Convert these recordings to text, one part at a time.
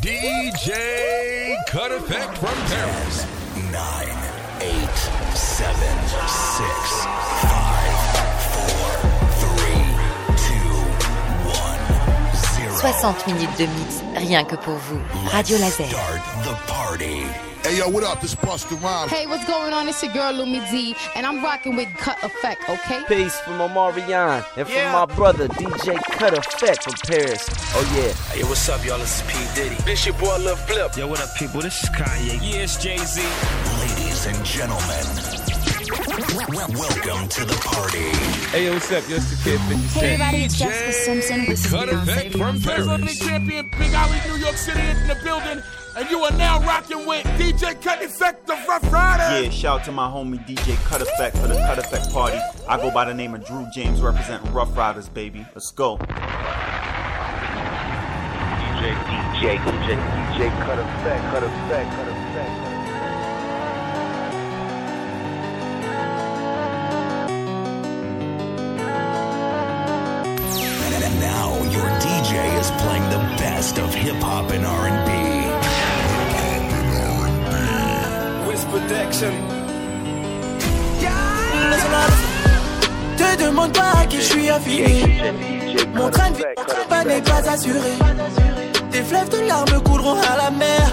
DJ Cut Effect from Paris. Nine, eight, seven, six, five, four, three, two, one, zero. 60 minutes de mix, rien que pour vous. Radio Laser. Start the party. Hey yo, what up? This Buster Rhymes. Hey, what's going on? It's your girl Lumi D, and I'm rocking with Cut Effect, okay? Peace from Omarion and from my brother DJ Cut Effect from Paris. Oh yeah. Hey, what's up, y'all? This is P. Diddy. This your boy Lil Flip. Yo, what up, people? This is Kanye. Yeah, it's Jay-Z. Ladies and gentlemen, welcome to the party. Hey, yo, what's up? Yo, it's the kid 50 Cent. Hey everybody, it's Jessica Simpson. This is Cut Effect from Paris. champion, Big Alley, New York City in the building. And you are now rocking with DJ Cut Effect, the Rough Rider. Yeah, shout out to my homie DJ Cut Effect for the Cut Effect party. I go by the name of Drew James, representing Rough Riders, baby. Let's go. DJ, DJ, DJ, DJ, cut effect, cut effect, cut effect. And now your DJ is playing the best of hip hop and R&B. Te demande pas à qui je suis affilié. Mon train de vie, mon train n'est pas assuré. Des fleuves de larmes couleront à la mer.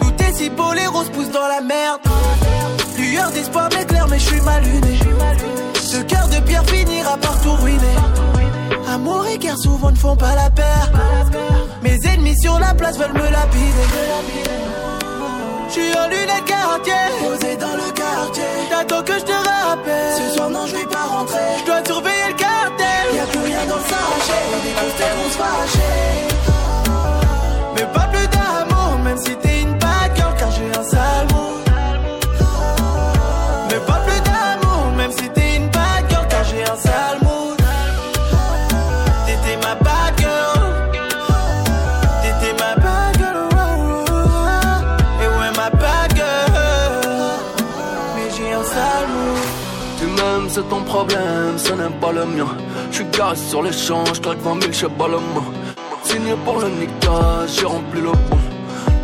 Tout est si beau, les roses poussent dans la merde. Lueur d'espoir m'éclaire, mais je suis mal luné. Ce cœur de pierre finira par tout ruiner. Amour et guerre souvent ne font pas la paire. Mes ennemis sur la place veulent me lapider. Je suis en lunettes quartier, posé dans le quartier. T'attends que je te rappelle. Ce soir, non, je vais problème, ce n'est pas le mien. J'suis garé sur l'échange, claque 20 000, j'sais pas le. Signé pour le niquage, j'ai rempli le pont.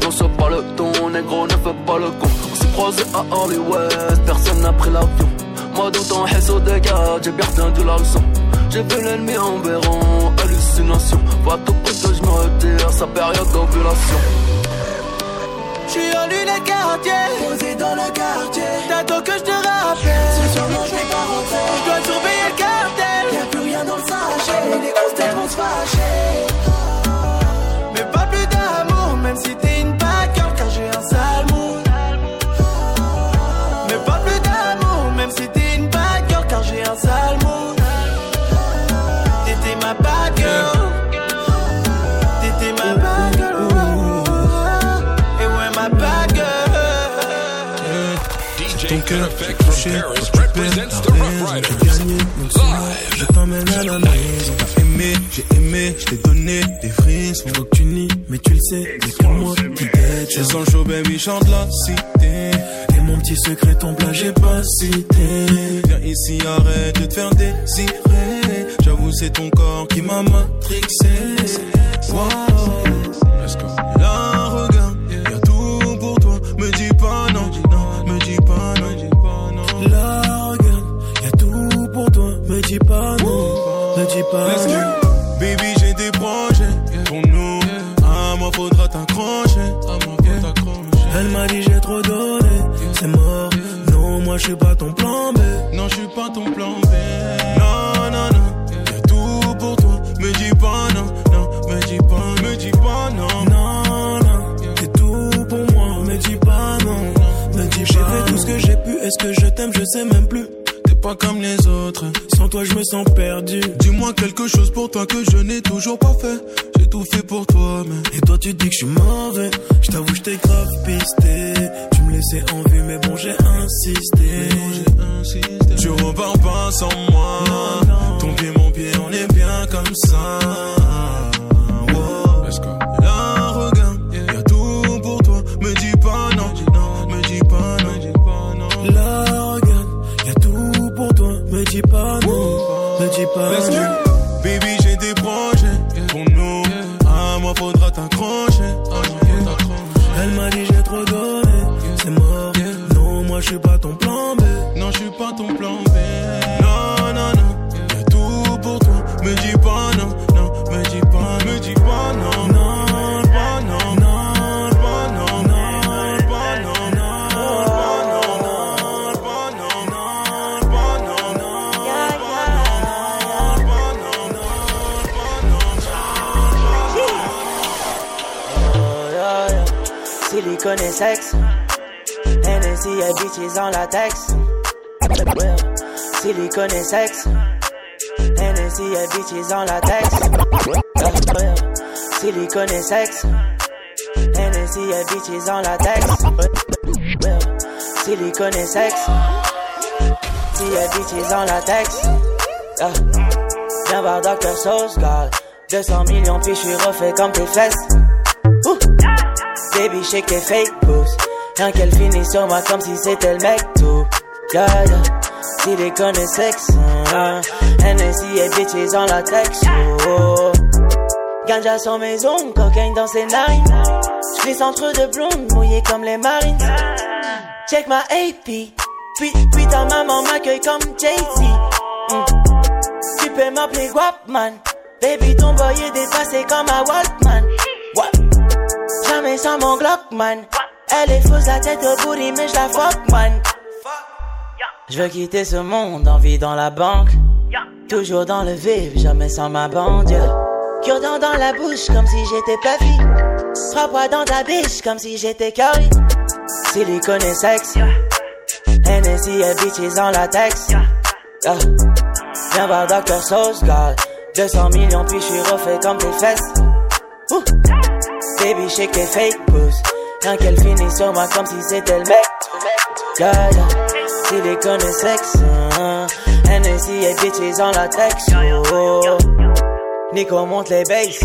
Non, c'est pas le ton, négro, ne fais pas le con. On s'est croisé à Hollywood, personne n'a pris l'avion. Moi, dans ton réseau de garde, j'ai bien retenu la leçon. J'ai vu l'ennemi en béron, hallucination. À tout prix que je me retire, sa période d'ovulation. J'suis en lunettes quartier, posé dans le quartier. T'attends que je te rappelle. Ce soir, non, je vais pas rentrer. Je dois surveiller le cartel. Y'a plus rien dans le sachet. Les grosses têtes vont se fâcher. Mais pas plus d'amour, même si t'es une bad Effect from Paris represents the Rough Riders. Je t'emmène à la maison. T'as aimé, j'ai aimé, je t'ai donné des frissons. Que tu nies, mais tu le sais, c'est que moi qui t'aide. Je sens baby, chante la cité. Et mon petit secret, ton plat, j'ai pas cité. Viens ici, arrête de te faire désirer. J'avoue, c'est ton corps qui m'a matrixé. Wow. Let's go. Bitches en latex. Silicone et sexe. Hennessy et bitches en latex. Silicone et sexe. Si et bitches en latex. Viens voir Dr. Sauce, God. 200 millions, puis je suis refait comme tes fesses. Baby, shake tes fake boobs. Rien qu'elle finit sur moi comme si c'était le mec tout. Yeah. Silicone et sexe. Uh. Hennessy et bitches en latex. Oh. Ganja sur mes ongles, cocaine dans ses narines. J'glisse entre deux blondes, mouillées comme les marines. Check ma AP. Puis, puis ta maman m'accueille comme Jay-Z. Mm. Tu peux m'appeler Guapman. Baby, ton boy est dépassé comme un Walkman. What? Jamais sans mon Glockman. Elle est fausse la tête au booty, mais je la fuck, man. Je veux quitter ce monde, en vie dans la banque. Toujours dans le vif, jamais sans ma bande. Cure-dent dans la bouche, comme si j'étais Puffy. Trois dans ta biche, comme si j'étais Curry. Silicone et sexe. Hennessy et bitches en latex. Yeah. Viens voir Dr. Sauce, God. 200 millions, puis je suis refait comme tes fesses. Ouh. Baby, shake tes fake boobs. Rien qu'elle finit sur moi comme si c'était le mec. Silicone et sexe. Uh. Hennessy et bitches en latex. Oh. Nico monte les basses.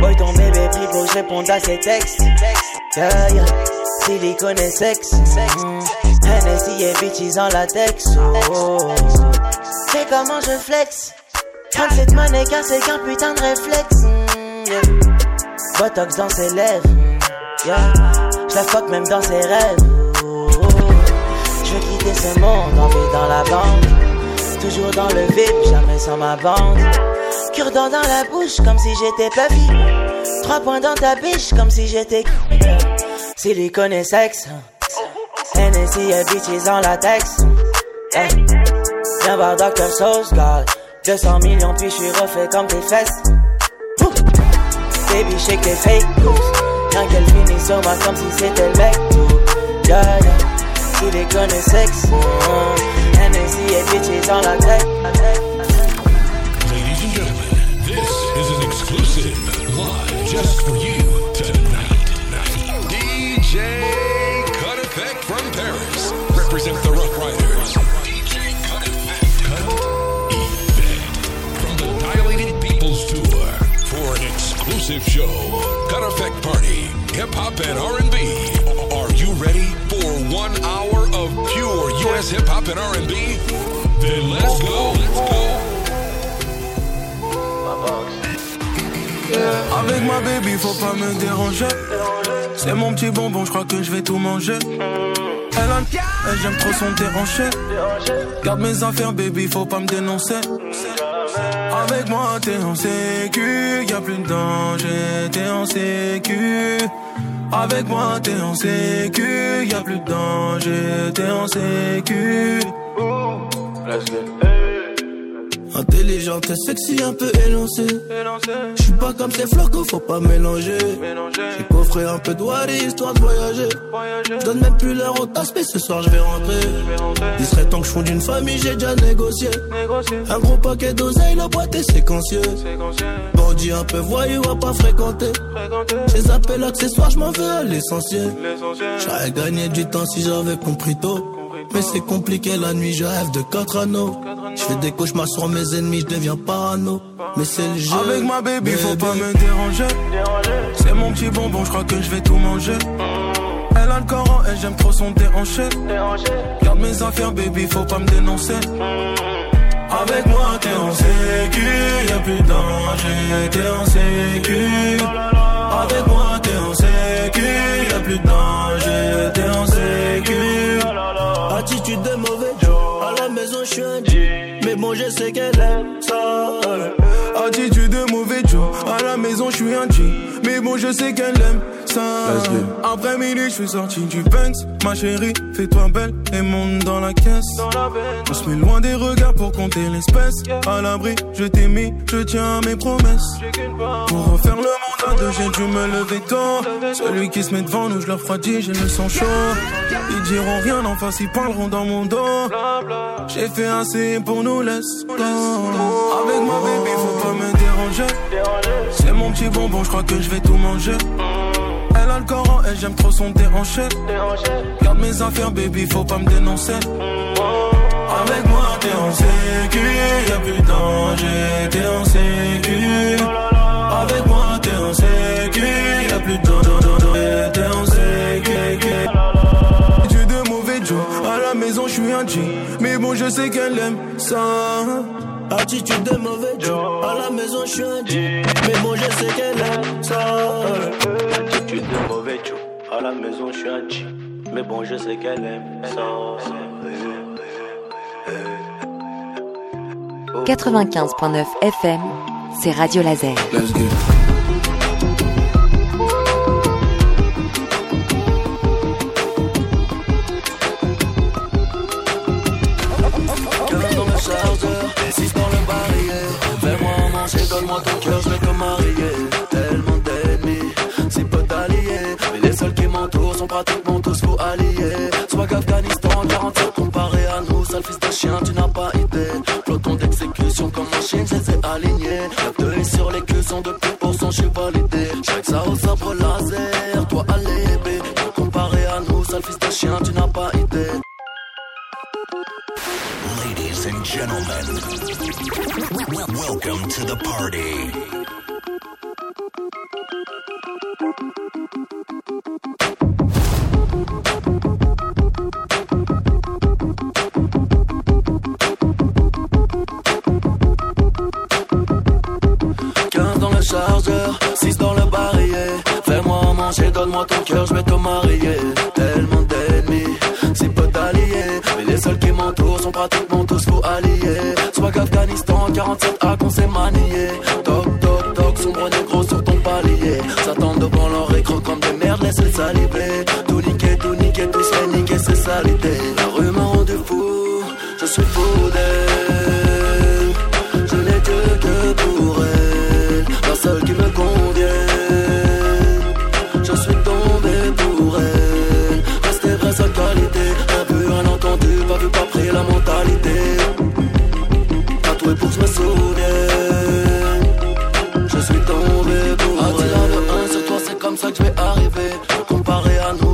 Boy, ton bébé que je à ses textes. Yeah. Silicone et sexe. Mm. Hennessy et bitches en latex. Oh. C'est comment je flex? 37 mannequins, c'est qu'un putain de réflexe. Mm, yeah. Botox dans ses lèvres. Yeah. Je la fuck même dans ses rêves. Ce monde, en vie dans la banque. Toujours dans le vide, jamais sans ma bande. Cure-dent dans la bouche, comme si j'étais Puffy. Trois points dans ta biche, comme si j'étais. Silicone et sexe. Hennessy et bitches en latex. Yeah. Viens voir Dr. Sauce, God. 200 millions, puis je suis refait comme tes fesses. Baby, shake tes fake boobs. Rien qu'elle finit sur moi comme si c'était le mec yeah. Silicone et sexe. Uh. Hennessy et bitches en latex. Ladies and gentlemen, this is an exclusive live just for you tonight. DJ Cut Effect from Paris represent the Rough Riders. DJ Cut Effect. Cut Effect from the Dilated Peoples Tour for an exclusive show. Cut Effect Party, Hip Hop and R&B. Hip hop and R&B? Let's go. Let's go. Avec ma baby, faut pas me déranger. C'est mon petit bonbon, je crois que je vais tout manger. Elle j'aime trop son déhanché. Garde mes affaires, baby, faut pas me dénoncer. Avec moi, t'es en sécu, y a plus de danger, t'es en sécu. Avec moi, t'es en sécu, y a plus de danger, t'es en sécu. Let's go. Intelligente et sexy, un peu élancée. Je suis pas comme ces flocos, faut pas mélanger. J'ai coffré un peu de wari, histoire de voyager. Donne même plus l'heure au mais ce soir je vais rentrer. Il serait temps que je fonde une famille, j'ai déjà négocié. Un gros paquet d'oseille, la boîte est séquencieux. Bandit un peu voyou, à pas fréquenter. Ces appels accessoires, je m'en veux à l'essentiel. J'aurais gagné du temps si j'avais compris tôt. Mais c'est compliqué la nuit, je rêve de quatre anneaux. Je fais des cauchemars sur mes ennemis, je deviens parano. Mais c'est le jeu. Avec ma baby, faut pas me déranger. C'est mon petit bonbon, je crois que je vais tout manger. Elle a le Coran et j'aime trop son déhanché. Garde mes affaires, baby, faut pas me dénoncer. Avec moi, t'es en sécu, y'a plus de danger, t'es en sécu. Avec moi, t'es en sécu, y'a plus de danger, t'es en sécu. Attitude de mauvais attention. Mais bon, je sais qu'elle aime ça la maison je suis un G. Mais bon, je sais qu'elle aime ça. Après midi, je suis sorti du Benz. Ma chérie, fais-toi belle et monte dans la caisse. On se met loin des regards pour compter l'espèce. À l'abri, je t'ai mis, je tiens à mes promesses. Pour refaire le monde à deux, j'ai dû me lever tôt. Celui qui se met devant nous, je leur refroidis, j'ai le sang chaud. Ils diront rien en face, ils parleront dans mon dos. J'ai fait assez pour nous laisser. Avec ma baby, faut pas me déranger. C'est mon petit bonbon, je crois que je vais tout manger. Elle a le Coran et j'aime trop son déhanché. Garde mes affaires, baby, faut pas me dénoncer. Avec moi, t'es en sécu, y'a plus de danger, t'es en sécu. Avec moi, t'es en sécu, y'a plus de danger, t'es en sécu. Tu de mauvais Joe, à la maison, je suis un G. Mais bon, je sais qu'elle aime ça. Attitude de mauvais Joe, à la maison, je suis un G. Mais bon, je sais qu'elle aime ça. Attitude de mauvais Joe, à la maison, je suis un G. Mais bon, je sais qu'elle aime ça. 95.9 FM, c'est Radio Laser. Let's go. M'entourent sont pratiquement tous faux alliés. Swag Afghanistan, 47 comparé à nous, sale de chien, tu n'as pas idée. Peloton d'exécution comme machine, je les ai alignés. Deux sur les cuissons de plus pour son, validé. J'avais ça au sabre laser, toi à. Comparé à nous, sale de chien, tu n'as pas idée. Ladies and gentlemen, welcome to the party.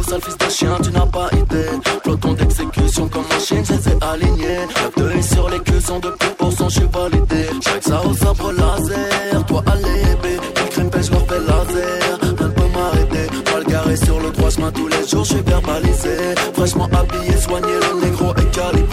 Sale fils de chien, tu n'as pas idée. Peloton d'exécution comme machine, je les ai alignés. Deuil sur les cuissons de plus pour son, validé. J'avais ça au sabre laser, toi à l'épée. Ils crime pêche, leur fait laser. Rien peut m'arrêter. Mal garé sur le droit chemin tous les jours, je suis verbalisé. Fraîchement habillé, soigné, le négro est calibré.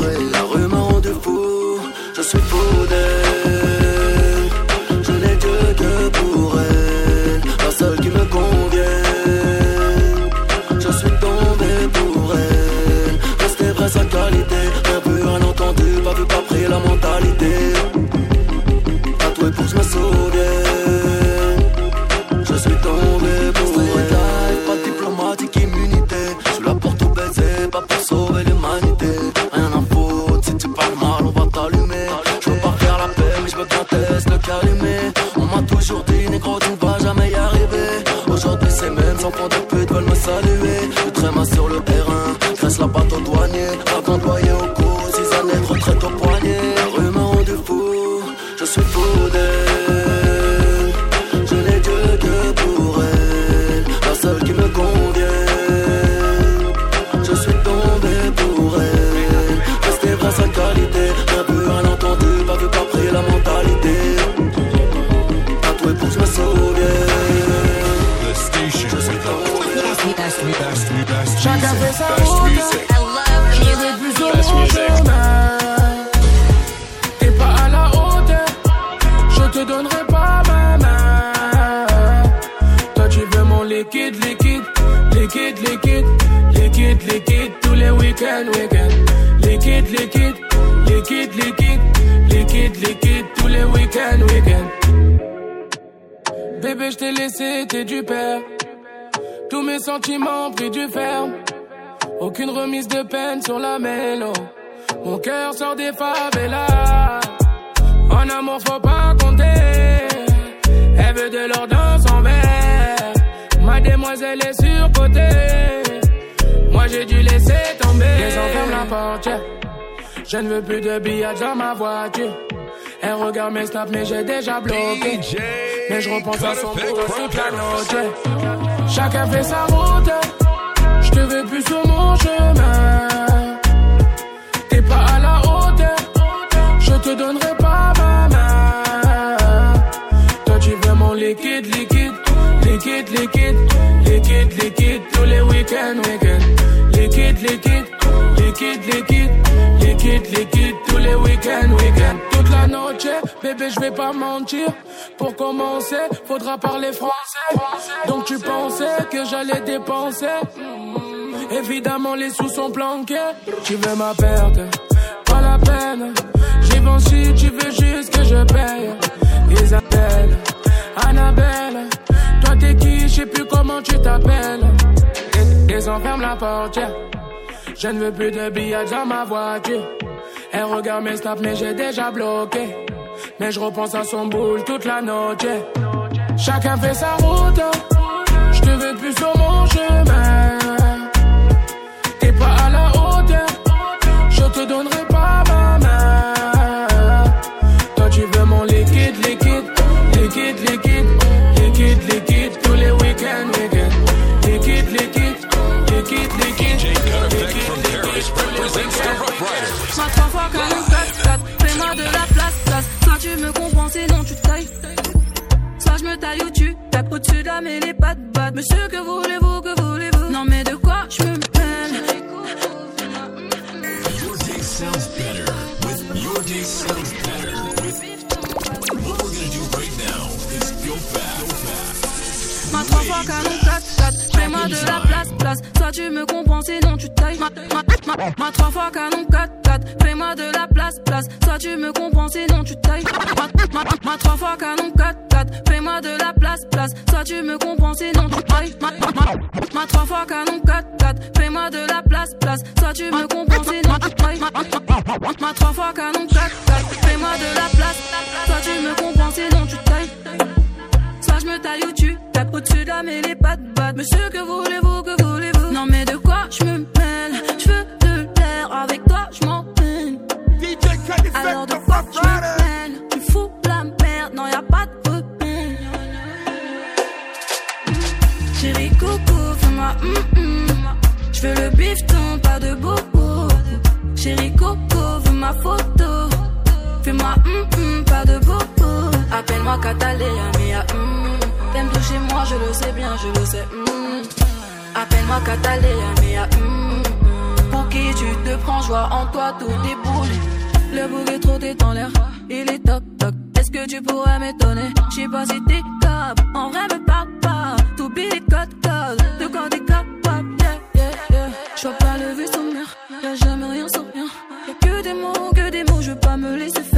Je t'ai laissé, t'es du père. Tous mes sentiments pris du ferme. Aucune remise de peine sur la mélo. Mon cœur sort des favelas. En amour, faut pas compter. Elle veut de l'or dans son verre. Ma demoiselle est surcotée. Moi, j'ai dû laisser tomber. Les enferme la porte. Je ne veux plus de billets dans ma voiture. Elle regarde mes snaps, mais j'ai déjà bloqué. Mais je repense à son beau toute la noche. Chacun fait sa route. Je te veux plus sur mon chemin. T'es pas à la hauteur. Je te donnerai pas Liquide, liquide. Liquide, liquide. Tous les week-ends, week-ends. Liquide, liquide. Liquide, liquide. Liquide, liquide. Tous les week-ends, week-ends. Toute la noche, bébé, je vais pas mentir. Pour commencer, faudra parler français. Donc tu pensais que j'allais dépenser? Évidemment, les sous sont planqués. Tu veux ma perte, pas la peine. J'y vais si tu veux juste que je paye. Isabelle, Annabelle, t'es qui, je sais plus comment tu t'appelles. Ils enferment la portière. Je ne veux plus de billets dans ma voiture. Elle regarde mes snaps, mais j'ai déjà bloqué. Mais je repense à son boule toute la noche. Chacun fait sa route. Je te veux plus sur mon chemin. T'es pas à la hauteur. Je te donnerai pas ma main. Toi, tu veux mon liquide. Liquide, liquide. Liquide, From Paris represents the Rough Riders. Ma trois fois canon 4-4 Fais-moi de la place, place. Soit tu me comprends, sinon tu tailles. Soit je me taille ou tu tapes au-dessus de la mêlée, pas de batte Monsieur, que voulez-vous, que voulez-vous? Non mais de quoi je me 4-4 Fais-moi de la place, place Soit tu me comprends, sinon tu tailles Ma, ma, ma, ma trois fois canon 4-4 Fais-moi de la place, place Soit tu me comprends, sinon tu tailles Ma, ma, ma trois fois canon 4-4 Fais-moi de la place, place Soit tu me comprends, sinon tu tailles Ma, ma, ma fois canon 4-4 Fais-moi de la place, place Soit tu me comprends, sinon tu tailles Ma, trois fois canon 4-4 Fais-moi de la place Soit tu me comprends, sinon tu tailles Soit je me taille ou tu tapes au-dessus de la mêlée, pas de batte. Monsieur, que voulez-vous, que voulez-vous? Non, mais de quoi je me mêle? Je veux de l'air, avec toi je m'en peine. Alors de quoi je me mêle? Tu fous la merde, non, y'a pas de repère. Chérie coco, fais-moi hum hum. Je veux le bifton, pas de bobo. Chérie coco, veux ma photo. Fais-moi hum hum, pas de bobo. Appelle-moi Catalina, mia hum. T'aimes toucher moi, je le sais bien, je le sais hum. Appelle-moi Catalina, mia hum. Pour qui tu te prends, joie en toi, tout déboule. Le bouc est trop dans l'air, il est toc toc. Est-ce que tu pourrais m'étonner? J'sais pas si t'es cap, en vrai me parle pas. Tout billet code code, de quand t'es capable, yeah, yeah, yeah. J'vois pas le vaisseau mère, y'a jamais rien sans rien. Y'a que des mots, que des mots, je veux pas me laisser faire.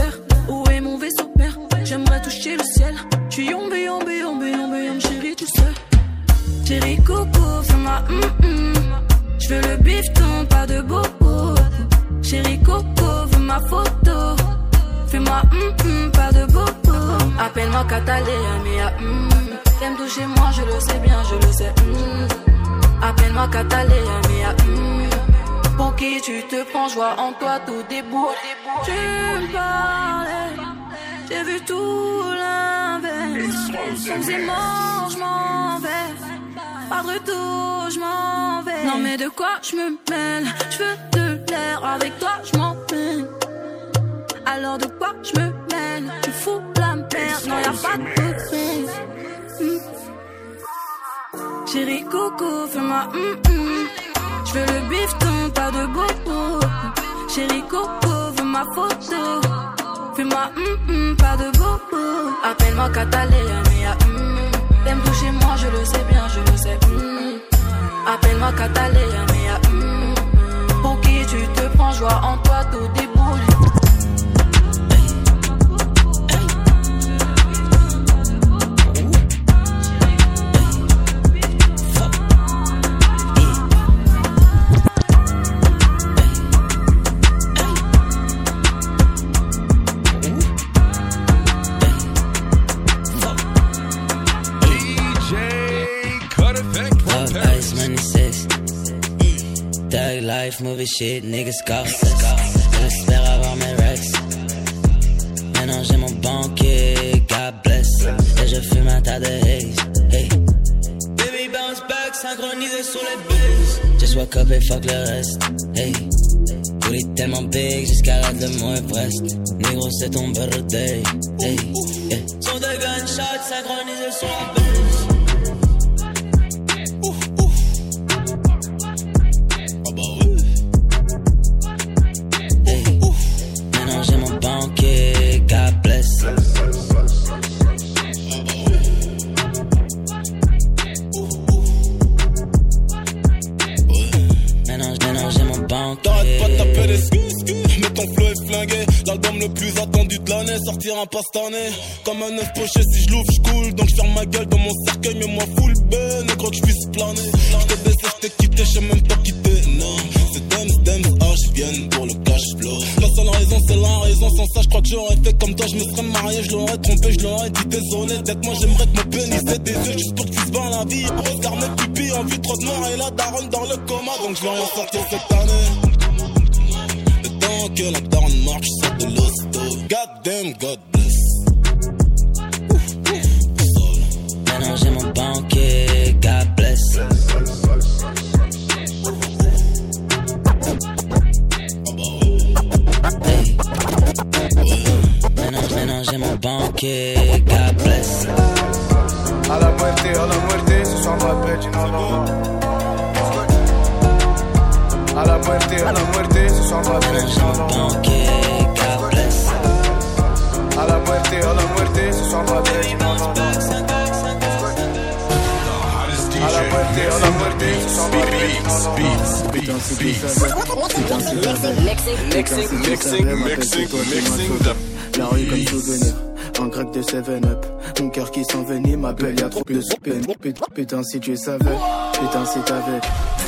J'aimerais toucher le ciel. Tu yombe, yombe, yombe, yombe, yombe, chérie, tu sais. Chérie coco, fais-moi hum hum. J'veux le bifton, pas de bobo. Chérie coco, veux ma photo. Fais-moi hum hum, pas de bobo. Appelle-moi Catalina, mia hum. T'aimes toucher moi, je le sais bien, je le sais hum. Appelle-moi Catalina, mia hum. Pour qui tu te prends, joie en toi, tout déboule. Tu me parlais, j'ai vu tout l'inverse. C'est mort, je m'en vais. Pas de retour, je m'en vais. Non, mais de quoi je me mêle? Je veux de l'air, avec toi, je m'en peine. Alors de quoi je me mêle? Tu fous la merde, non, y'a pas de peine. Chérie coco, fais-moi hum hum. Je veux le bifton, pas de bobo. Chérie coco, veux ma photo. Hum hum, pas de bobo. Appelle-moi Catalina, mia hum. T'aimes toucher moi, je le sais bien, je le sais. Appelle-moi Catalina, hum. Pour qui tu te prends, joie en toi, tout déboule. Life, movie shit, niggas scoff. J'espère avoir mes rex. Maintenant j'ai mon banquier, God bless. Et je fume un tas de haze. Hey. Baby bounce back, synchronisé sur les bases. Just wake up et fuck le reste. Hey. Booty tellement big, j'escalade le mont Everest. Négro, c'est ton birthday. Hey. Yeah. Son de gunshots synchronisés sur la base. Sortira pas cette année. Comme un œuf poché, si je l'ouvre, je coule. Donc je ferme ma gueule dans mon cercueil, mais moi full ben. Négro que je puisse planer. Je t'ai baissé, je t'ai quitté, je même pas quitter. Non, c'est Dems, Dems, ah, je pour le cash flow. La seule raison, c'est la raison. Sans ça, je crois que j'aurais fait comme toi. Je me serais marié, je l'aurais trompé, je l'aurais dit désolé. D'être moi, j'aimerais que mon pénis ait des yeux juste pour que tu la vie. Regarde mes pupilles en vue trop noir et la daronne dans le coma. Donc je vais rien sortir cette année. Temps que la daronne marche, sors de l'hosto. God damn, God bless. Maintenant j'ai mon banquier, God bless. Maintenant, maintenant j'ai mon banquier, God bless. A la muerte, a la muerte, ce soir m'appelle, dis non, non, non. A la muerte, a la muerte, God bless. A la muerte, a la muerte, ce soir non. A la muerte, a la muerte, ce soir mixing the La rue comme souvenir, un grec de 7-up. Mon cœur qui s'envenime, m'appelle, y'a trop de. Putain, si tu savais, putain, si t'avais.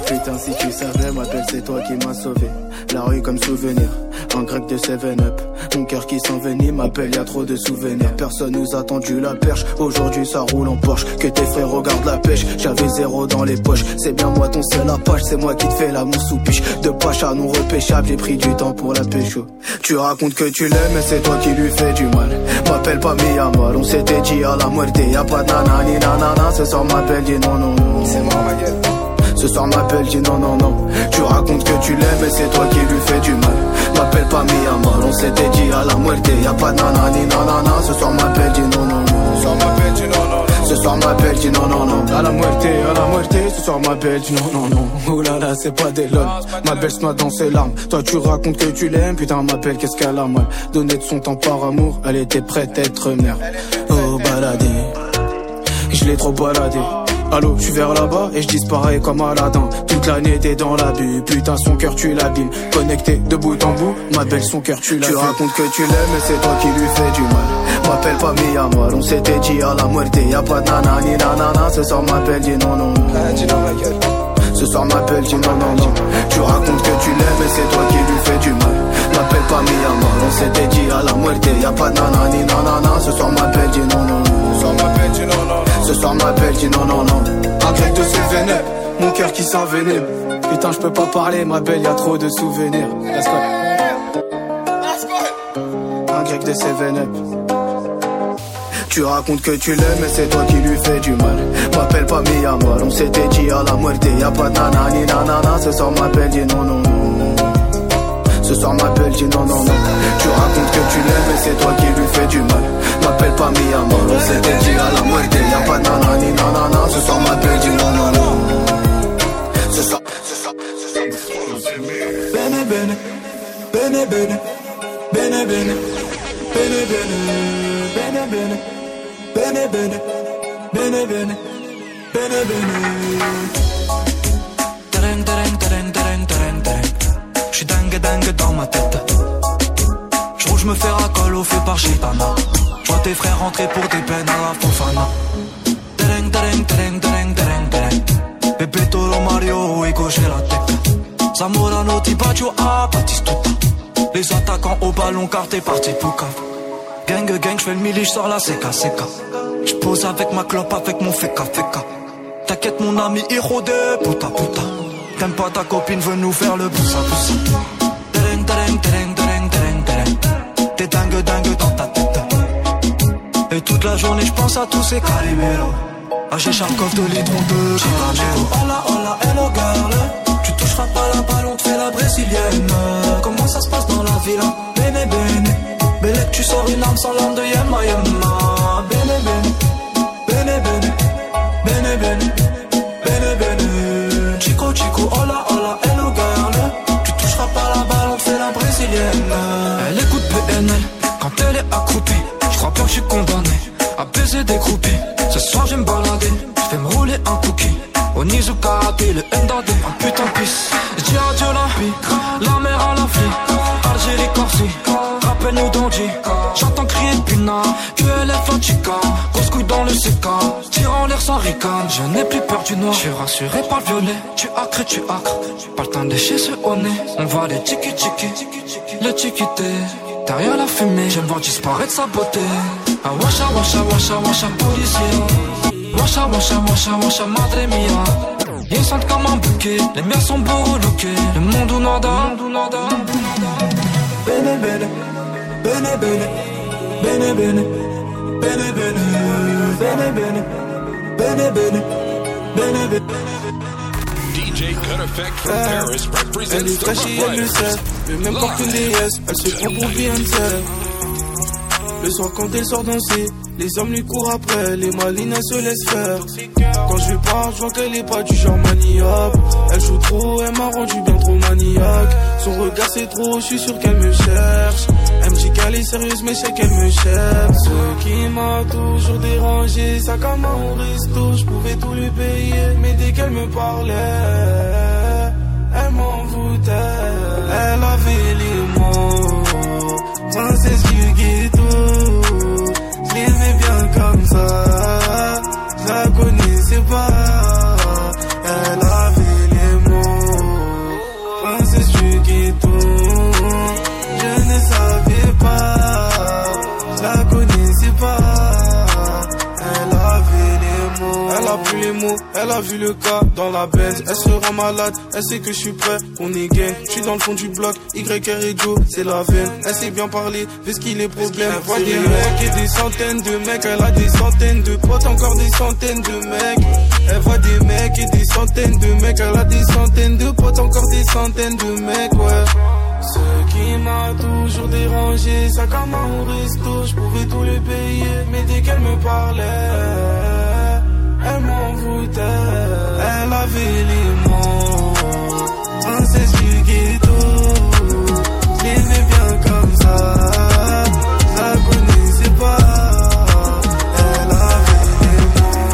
Putain, si tu savais, m'appelle, c'est toi qui m'as sauvé. La rue comme souvenir, un grec de 7-up. Mon cœur qui s'envenime, m'appelle, y'a trop de souvenirs. Personne nous a tendu la perche, aujourd'hui ça roule en Porsche. Que tes frères regardent la pêche, j'avais zéro dans les poches. C'est bien moi ton seul apache, c'est moi qui te fais la mousse sous piche. De pacha non repêchable, j'ai pris du temps pour la pécho. Tu racontes que tu l'aimes, mais c'est toi qui lui fais du mal. M'appelle pas Miyamar, on s'était dit à la muerte. Y'a pas de nanani nanana, ce soir m'appelle, dis non, non, non. C'est moi ma. Ce soir m'appelle, dis non, non, non. Tu racontes que tu l'aimes, mais c'est toi qui lui fais du mal. M'appelle pas Miyamar, on s'était dit à la muerte. Y'a pas nanani nanana, ce soir m'appelle, dis non, non, non. Ce soir m'appelle, dis non, non, non. Ce soir m'appelle, dis non, non, non. À la muerte, à la muerte, ce soir m'appelle, dis non, non, non. Oh là là, c'est pas des lol. Ma belle se noie dans ses larmes. Toi, tu racontes que tu l'aimes, putain, m'appelle, qu'est-ce qu'elle a mal. Donner de son temps par amour, elle était prête à être mère. Oh, baladé. Je l'ai trop baladé. Allô, je suis vers là-bas et je disparais comme Aladdin. Toute l'année t'es dans l'abus, putain son cœur tu l'abîmes. Connecté de bout en bout, ma belle son cœur tu l'as. Tu racontes que tu l'aimes mais c'est toi qui lui fais du mal. M'appelle pas Miyamar, on s'était dit à la muerte. Y'a pas de nanani nanana, ce soir m'appelle, dis non non gueule. Ce soir m'appelle, dis non non non. Tu racontes que tu l'aimes mais c'est toi qui lui fais du mal. M'appelle pas Miyamar, on s'était dit à la muerte. Y'a pas de nanani nanana, ce soir m'appelle, dis non non. Ce soir m'appelle, dis non non non. Ce soir m'appelle, dis non non non. Un grec de ses vénèbres, mon cœur qui s'envenime. Putain, je peux pas parler, ma belle, y a trop de souvenirs. Un grec de ses vénèbres. Tu racontes que tu l'aimes, mais c'est toi qui lui fais du mal. M'appelle pas Miyamar, on s'était dit à la muerte. Y'a pas de nanani nanana, ce soir m'appelle, dis non non non. Ce soir m'appelle, dis non non non. Tu racontes que tu l'aimes, mais c'est toi qui lui fais du mal. M'appelle pas Miyamar, on s'était dit à la muerte. Ce soir m'appelle, dis non non non. Ce soir, ce soir, ce soir. Bene bene, bene bene, bene bene, bene bene, bene bene, bene bene, bene bene, bene bene. Tereng tereng tereng. J'suis dingue dingue dans ma tête. J'roule, j'me fais racole au fait par gitana. J'vois tes frères rentrer pour des peines à la fofana. Tereng tereng tereng tereng. Pepe Toro Mario et la tête. Zamorano ti bacio a Batistuta. Les attaquants au ballon car t'es parti pour cave. Gang gang, j'fais le mili, j'sors la seca seca. J'pose avec ma clope, avec mon feka feka. T'inquiète mon ami, héros de puta puta. T'aimes pas ta copine, veut nous faire le pouce. Tereng, tereng, tereng, tereng, tereng, tereng. T'es dingue, dingue dans ta tête. Et toute la journée, je pense à tous ces caliméros. Ah, j'ai Charkov de l'hydron de Chico, hola, hola, hello girl. Tu toucheras pas la balle, on te fait la brésilienne. Comment ça se passe dans la villa? Bene, bene. Belle, tu sors une arme sans l'arme de Yemma, Yemma. Bene, bene. Bene, bene. Bene, bene. Bene, bene. Chico, Chico, hola, hola, hello girl. Tu toucheras pas la balle, on te fait la brésilienne. Elle écoute PNL quand elle est accroupie. Je crois pas que je suis condamné à baiser des groupies. Ce soir, je me balader. Je vais me rouler un cookie. Au Nizuka, le Ndade, un putain de pisse. J'dis adieu la la mer à la flic. Algérie, Corsi, rappelle-nous d'Andy. J'entends crier Puna, que elle est fatica. Grosse couille dans le tire en l'air sans ricane. Je n'ai plus peur du noir, je suis rassuré par le violet. Tu acres, tu acres, pas le temps de lécher ce nez. On va les tiki tiki, le tiquité derrière la fumée J'aime voir disparaître sa beauté Ah washa washa washa washa policier Washa washa washa washa madre mia Ils sentent comme un bouquet Les miens sont beaux Le monde ou nada Bene bene Bene bene Bene bene Bene bene Bene bene Bene bene Bene DJ Cut Effect from Paris Elle represents the Rough Riders. même corps qu'une déesse, elle se prend pour Beyoncé. Le soir quand elle sort danser, les hommes lui courent après, les malines se laissent faire. Quand je lui parle, je vois qu'elle est pas du genre maniaque. Elle joue trop, elle m'a rendu bien trop maniaque. Son regard c'est trop, je suis sûr qu'elle me cherche. Elle me dit qu'elle est sérieuse, mais c'est qu'elle me cherche. Ce qui m'a toujours dérangé, ça comme au resto, je pouvais tout lui payer. Mais dès qu'elle me parlait, elle m'envoûtait. Elle avait les mots, princesse Je l'aimais bien comme ça, je la connaissais pas. Elle a vu le cas dans la baisse. Elle se rend malade, elle sait que je suis prêt, on est gay. Je suis dans le fond du bloc, YR et Joe, c'est la veine. Elle sait bien parler, fait ce qu'il est problème. Elle voit des mecs et des centaines de mecs, elle a des centaines de potes, encore des centaines de mecs. Elle voit des mecs et des centaines de mecs, elle a des centaines de potes, encore des centaines de mecs, ouais. Ce qui m'a toujours dérangé, ça comme au resto, je pouvais tout lui payer, mais dès qu'elle me parlait, elle avait les mots, du ghetto, je l'aimais bien comme ça, je la connaissais pas, elle avait les mots,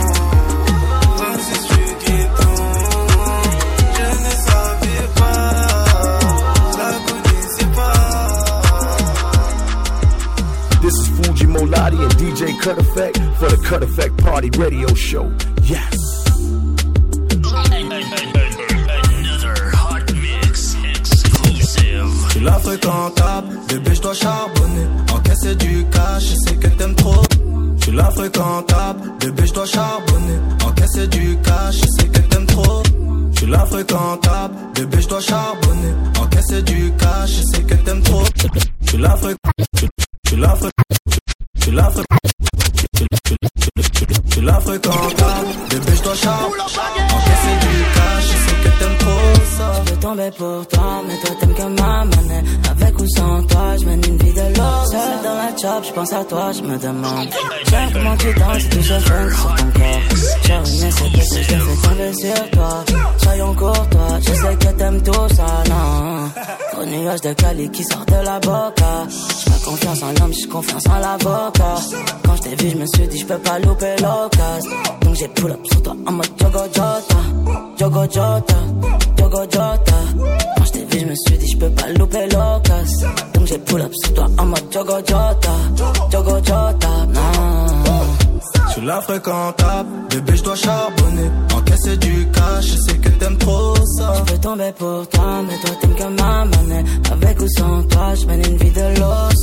du ghetto, je ne savais pas, je la connaissais pas. This is Fuji Molati and DJ Cut Effect for the Cut Effect Party Radio Show. Yes. La fréquentable, bébé je dois charbonner Encaisser du cash, je sais que t'aimes trop Je suis la fréquentable, bébé je dois charbonner Encaisser du cash, je sais que t'aimes trop Je suis la fréquentable, bébé je dois charbonner Encaisser du cash, je sais que t'aimes trop Je suis la fréquentable, je suis la fréquentable Je suis la fréquentable bébé je dois charbonner tomber pour toi, mais toi t'aimes que ma monnaie. Avec ou sans toi, je mène une vie de l'or. Seul dans la chop, je pense à toi, je me demande. J'aime comment tu danses, tout se fait sur ton corps. J'ai ruiné cette que je te fais tomber sur toi. Soyons courtois, je sais que t'aimes tout ça, non. Gros nuage de Cali qui sort de la boca. J'ai confiance en l'homme, j'ai confiance en l'avocat. Quand je t'ai vu, je me suis dit, je peux pas louper l'occasion. Donc j'ai pull up sur toi en mode Jogo Jota. Jogo Jota, Jogo Jota. Quand je t'ai vu, je me suis dit, je peux pas louper l'occasion. Donc j'ai pull up sur toi en mode Jogo Jota. Jogo Jota, non. Je suis la fréquentable, bébé je dois charbonner Encaisser du cash, je sais que t'aimes trop ça Je peux tomber pour toi, mais toi t'aimes que ma monnaie. Avec ou sans toi, je mène une vie de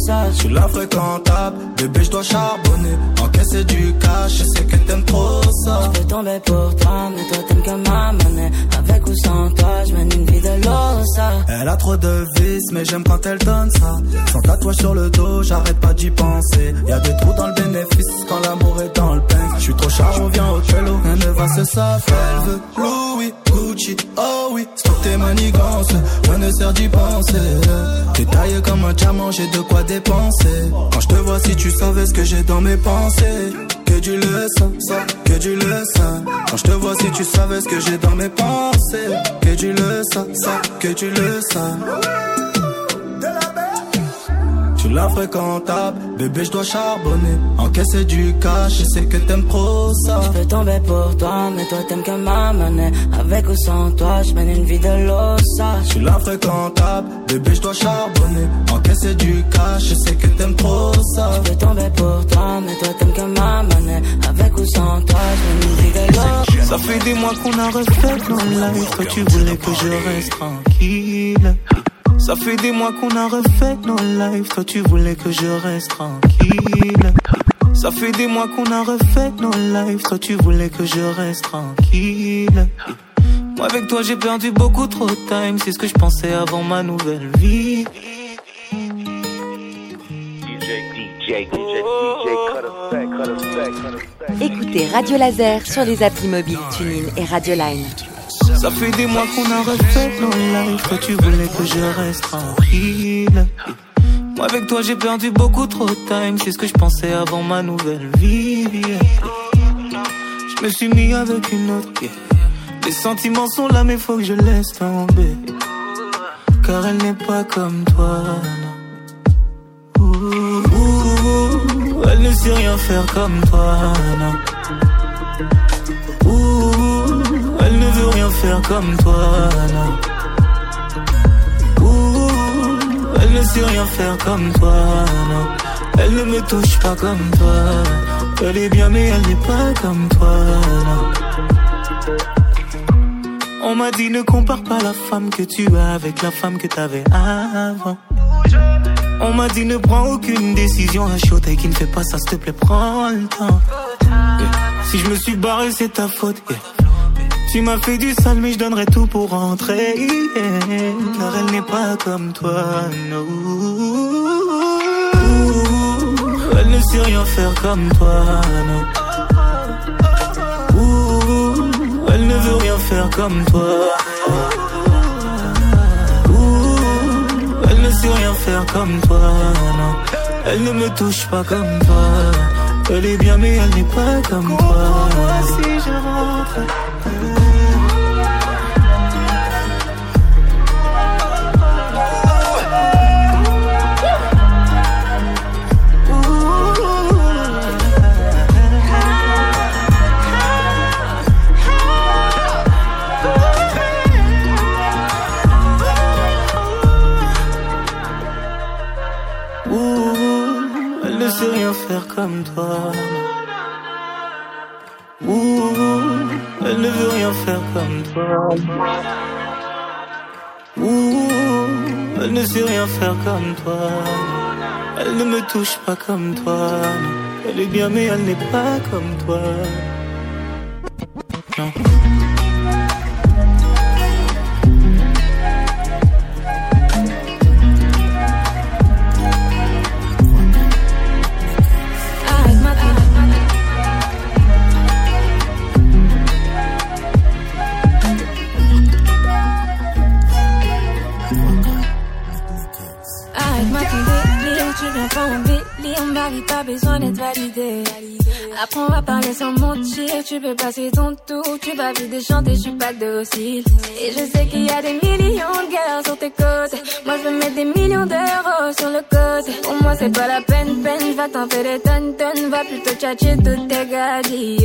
Je suis la fréquentable, bébé je dois charbonner Encaisser du cash, je sais que t'aimes trop ça Je peux tomber pour toi, mais toi t'aimes que ma monnaie. Avec ou sans toi, je mène a trop de vis, mais j'aime quand elle donne ça. Sans tatouage sur le dos, j'arrête pas d'y penser. Y a des trous dans le bénéfice quand l'amour est dans le pain. Je suis trop chargé, on vient au cello, rien ne va se savoir. Elle veut Louis, Gucci, oh oui, stop tes manigances, rien ne sert d'y penser. T'es taillé comme un diamant, j'ai de quoi Quand je te vois, si tu savais ce que j'ai dans mes pensées. Que du le ça, que du le sang. Quand je te vois, si tu savais ce que j'ai dans mes pensées. Que du le sang, ça, que tu le sens. Tu la fréquentable, bébé je dois charbonner. Encaisser du cash, je sais que t'aimes trop ça. Je peux tomber pour toi, mais toi t'aimes que ma monnaie. Avec ou sans toi, je mène une vie de l'ossa Je suis la fréquentable, bébé je dois charbonner. Encaisser du cash, je sais que t'aimes trop ça. Je peux tomber pour toi, mais toi t'aimes que ma monnaie. Avec ou sans toi, je mène une vie de l'ossa Ça fait des mois qu'on a refait nos lives. Toi tu voulais que je reste tranquille ça fait des mois qu'on a refait nos lives. Toi, tu voulais que je reste tranquille. Ça fait des mois qu'on a refait nos lives. Toi, tu voulais que je reste tranquille. Moi, avec toi, j'ai perdu beaucoup trop de time. C'est ce que je pensais avant ma nouvelle vie. Écoutez Radio Laser sur les applis mobiles TuneIn et Radioline. Ça fait des mois qu'on a refait nos lives. Toi, tu voulais que je reste tranquille. Moi, avec toi, j'ai perdu beaucoup trop de time. C'est ce que je pensais avant ma nouvelle vie. Je me suis mis avec une autre. Les sentiments sont là, mais faut que je laisse tomber. Car elle n'est pas comme toi. elle ne sait rien faire comme toi. Non. Comme toi, elle ne sait rien faire comme toi, non. Elle ne me touche pas comme toi. Elle est bien, mais elle n'est pas comme toi, non. On m'a dit ne compare pas la femme que tu as avec la femme que t'avais avant. On m'a dit ne prends aucune décision à chaud et qui ne fait pas ça, s'il te plaît, prends le temps. Si je me suis barré, c'est ta faute. Tu m'as fait du sale, mais je donnerai tout pour rentrer. Car elle n'est pas comme toi, non. elle ne sait rien faire comme toi, non. elle ne veut rien faire comme toi. elle ne sait rien faire comme toi, non. Elle ne me touche pas comme toi. Elle est bien, mais elle n'est pas comme toi. si je rentre. Comme toi. Ouh, elle ne veut rien faire comme toi. Ouh, elle ne sait rien faire comme toi. Elle ne me touche pas comme toi. Elle est bien, mais elle n'est pas comme toi. Pas besoin d'être validé. Apprends à parler sans mentir, tu peux passer ton tour, tu vas vite chanter, je suis pas docile. Et je sais qu'il y a des millions de gars sur tes côtes. Moi je veux mettre des millions d'euros sur le côté. Pour moi c'est pas la peine, peine, va t'en faire des tonnes, tonnes, va plutôt tchatcher toutes tes gadis.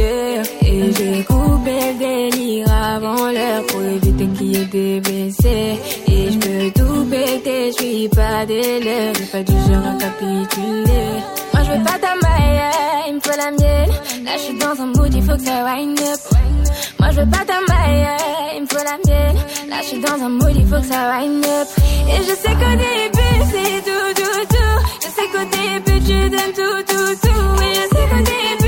Et j'ai coupé le délire avant l'heure pour éviter qu'il y ait des baissés. Et je peux tout péter, je suis pas des lèvres, j'ai pas du genre à capituler. Moi je veux pas ta maille, il me faut la mienne. Là je suis dans un mood, il faut que ça wind up. Moi je veux pas ta maille, il me faut la mienne. Là je suis dans un mood, il faut que ça wind up. Et je sais qu'au début c'est tout, tout, tout. Je sais qu'au début tu donnes tout, tout, tout. Et je sais qu'au début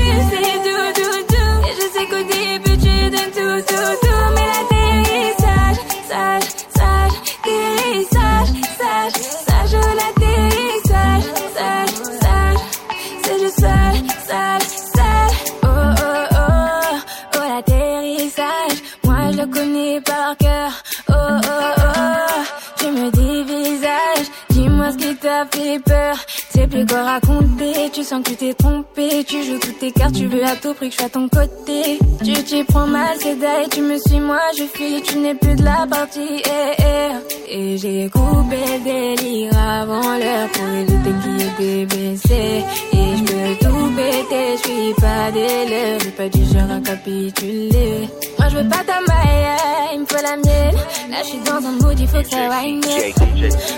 ce qui t'a fait peur. C'est plus quoi raconter, tu sens que tu t'es trompé. Tu joues toutes tes cartes, tu veux à tout prix que je sois à ton côté. Tu t'y prends mal, c'est d'ailleurs, tu me suis, moi je fuis, tu n'es plus de la partie. Eh, eh. Et j'ai coupé le délire avant l'heure pour éviter qu'il était baissé. Et je peux tout péter, je suis pas des lèvres, pas du genre à capituler. Je veux pas ta maille, il me faut la mienne. Là je suis dans un mood, il faut que ça wind up.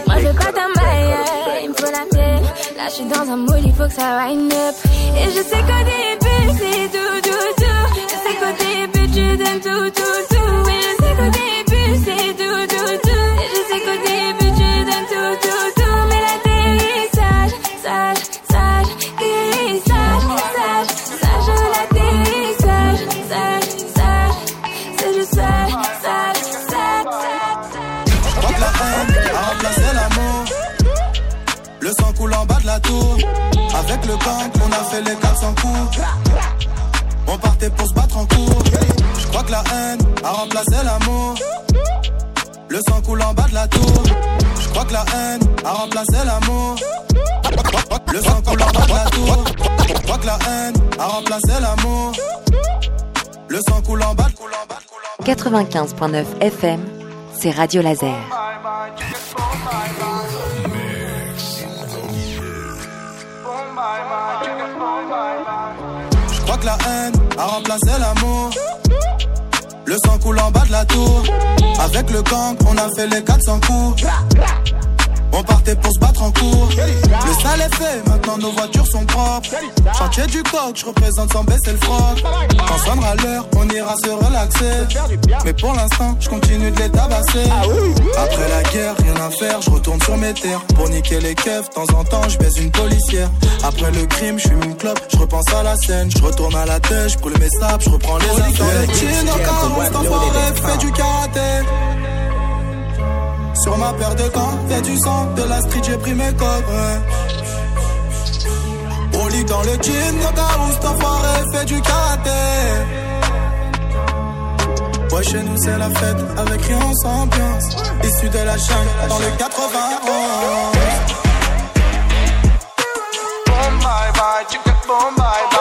Moi je veux pas ta maille, il me faut la mienne. Là je suis dans un mood, il faut que ça wind up. Et je sais qu'au début c'est tout, tout, tout. Je sais qu'au début tu donnes tout, tout, tout. Et je sais qu'au début c'est tout. Avec le gang, on a fait les 400 coups. On partait pour se battre en cours. Je crois que la haine a remplacé l'amour. Le sang coule en bas de la tour. Je crois que la haine a remplacé l'amour. Le sang coule en bas de la tour. Je crois que la haine a remplacé l'amour. Le sang coule en bas de 95.9 FM, c'est Radio Laser. Crois que la haine a remplacé l'amour. Le sang coule en bas de la tour. Avec le gang, on a fait les 400 coups. On partait pour se battre en cours. Le sale est fait, maintenant nos voitures sont propres. Chantier du coq, je représente sans baisser le froc. Quand sonnera l'heure, on ira se relaxer. Mais pour l'instant, je continue de les tabasser. Après la guerre, rien à faire, je retourne sur mes terres. Pour niquer les keufs, de temps en temps, je baise une policière. Après le crime, je fume une clope, je repense à la scène. Je retourne à la tête, je brûle mes sables, je reprends les affaires. Fais du karaté. Sur ma paire de gants, y'a du sang, de la street, j'ai pris mes codes. Ouais. Au lit dans le jean, Nogaous, cet enfoiré fait du karaté. Ouais, chez nous c'est la fête, avec rien sans ambiance. Issu de la chaîne, dans le 91. Boom, bye boom,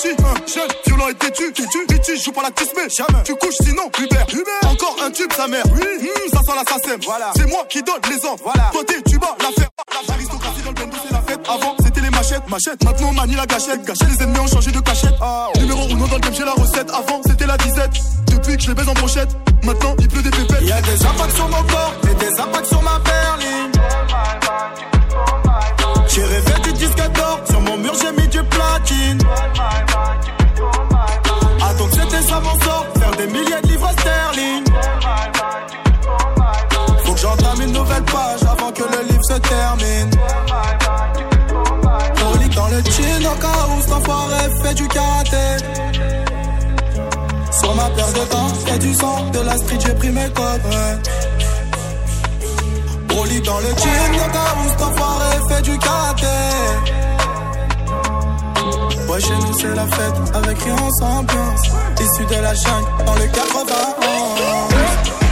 tu hein, jeune, violent et têtu, têtu, têtu, je joue pas la tismée, jamais. Tu couches sinon, Hubert, Hubert. Encore un tube, sa mère, oui, hum, ça sent l'assassin, voilà. C'est moi qui donne les ordres, voilà. Toi tu bats l'affaire, l'aristocratie dans le bendo, c'est la fête. Avant, c'était les machettes, machettes. Maintenant, on manie la gâchette, gâchette. Les ennemis ont changé de cachette. Numéro 1 dans le game, j'ai la recette. Avant, c'était la disette. Depuis que je les baise en brochette, maintenant, il pleut des pépettes. Y'a des impacts sur mon corps se termine. Lit dans le jean, au cas où cet enfoiré fait du karaté. Sur ma paire de temps, y'a du sang, de la street, j'ai pris mes codes. Lit dans le jean, au cas où cet enfoiré fait du karaté. Ouais, chez nous c'est la fête, avec rien ambiance. Issu de la chaîne, dans le 91.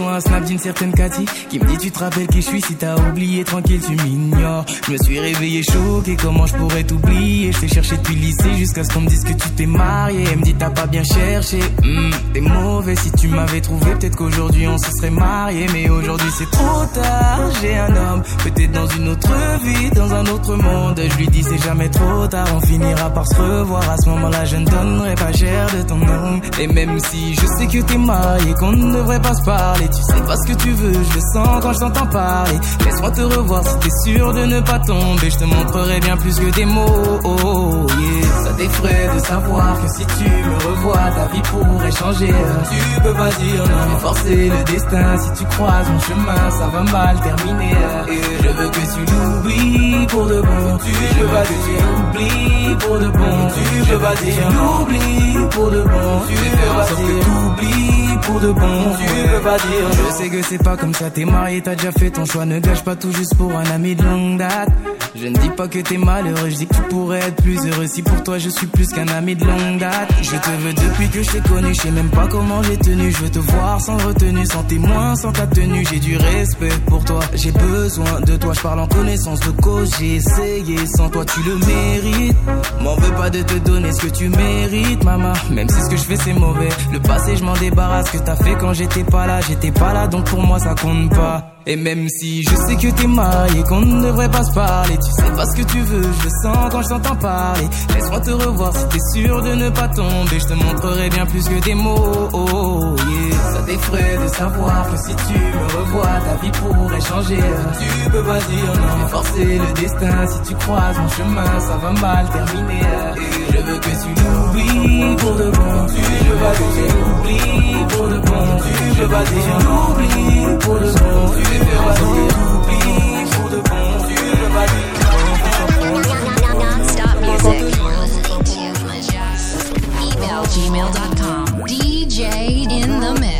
Un snap d'une certaine Cathy qui me dit tu te rappelles qui je suis si t'as oublié tranquille tu m'ignores. Je me suis réveillé choqué comment je pourrais t'oublier? Je t'ai cherché depuis lycée jusqu'à ce qu'on me dise que tu t'es marié. Elle me dit t'as pas bien cherché, Hmm, t'es mauvais si tu m'avais trouvé. Peut-être qu'aujourd'hui on se serait marié, mais aujourd'hui c'est trop tard. J'ai un homme, peut-être dans une autre vie, dans un autre monde. Je lui dis c'est jamais trop tard, on finira par se revoir. À ce moment-là je ne donnerai pas cher de ton nom. Et même si je sais que t'es marié, qu'on ne devrait pas se parler, tu sais pas ce que tu veux, je le sens quand je t'entends parler. Laisse-moi te revoir si t'es sûr de ne pas tomber, je te montrerai bien plus que des mots. Oh, yeah. Ça t'effraie de savoir que si tu me revois, ta vie pourrait changer. Tu peux pas dire non, forcer le destin. Si tu croises mon chemin, ça va mal terminer. Je veux que tu l'oublies pour de bon. Tu veux pas que tu l'oublies pour de bon. Tu veux pas dire l'oublies pour de bon. Tu veux pas dire pour de bon. Tu pas dire Je sais que c'est pas comme ça, t'es marié, t'as déjà fait ton choix. Ne gâche pas tout juste pour un ami de longue date. Je ne dis pas que t'es malheureux, je dis que tu pourrais être plus heureux si pour toi je suis plus qu'un ami de longue date. Je te veux depuis que je t'ai connu, je sais même pas comment j'ai tenu. Je veux te voir sans retenue, sans témoin, sans ta tenue. J'ai du respect pour toi, j'ai besoin de toi. Je parle en connaissance de cause, j'ai essayé sans toi, tu le mérites. M'en veux pas de te donner ce que tu mérites, maman. Même si ce que je fais c'est mauvais, le passé je m'en débarrasse. Que t'as fait quand j'étais pas là, j'étais pas là, donc pour moi ça compte pas. Et même si je sais que t'es marié, qu'on ne devrait pas se parler, tu sais pas ce que tu veux, je le sens quand je t'entends parler. Laisse-moi te revoir si t'es sûr de ne pas tomber, je te montrerai bien plus que des mots. Ça t'effraie de savoir que si tu me revois, ta vie pourrait changer. Tu peux pas dire non, forcer le destin. Si tu croises mon chemin, ça va mal terminer. Je veux que tu l'oublies pour de bon. Tu veux pas que tu pour de bon. Tu veux pas dire l'oublie pour de bon. Tu veux pas dire l'oublie pour de bon. Tu veux pas gmail.com. DJ in the mix.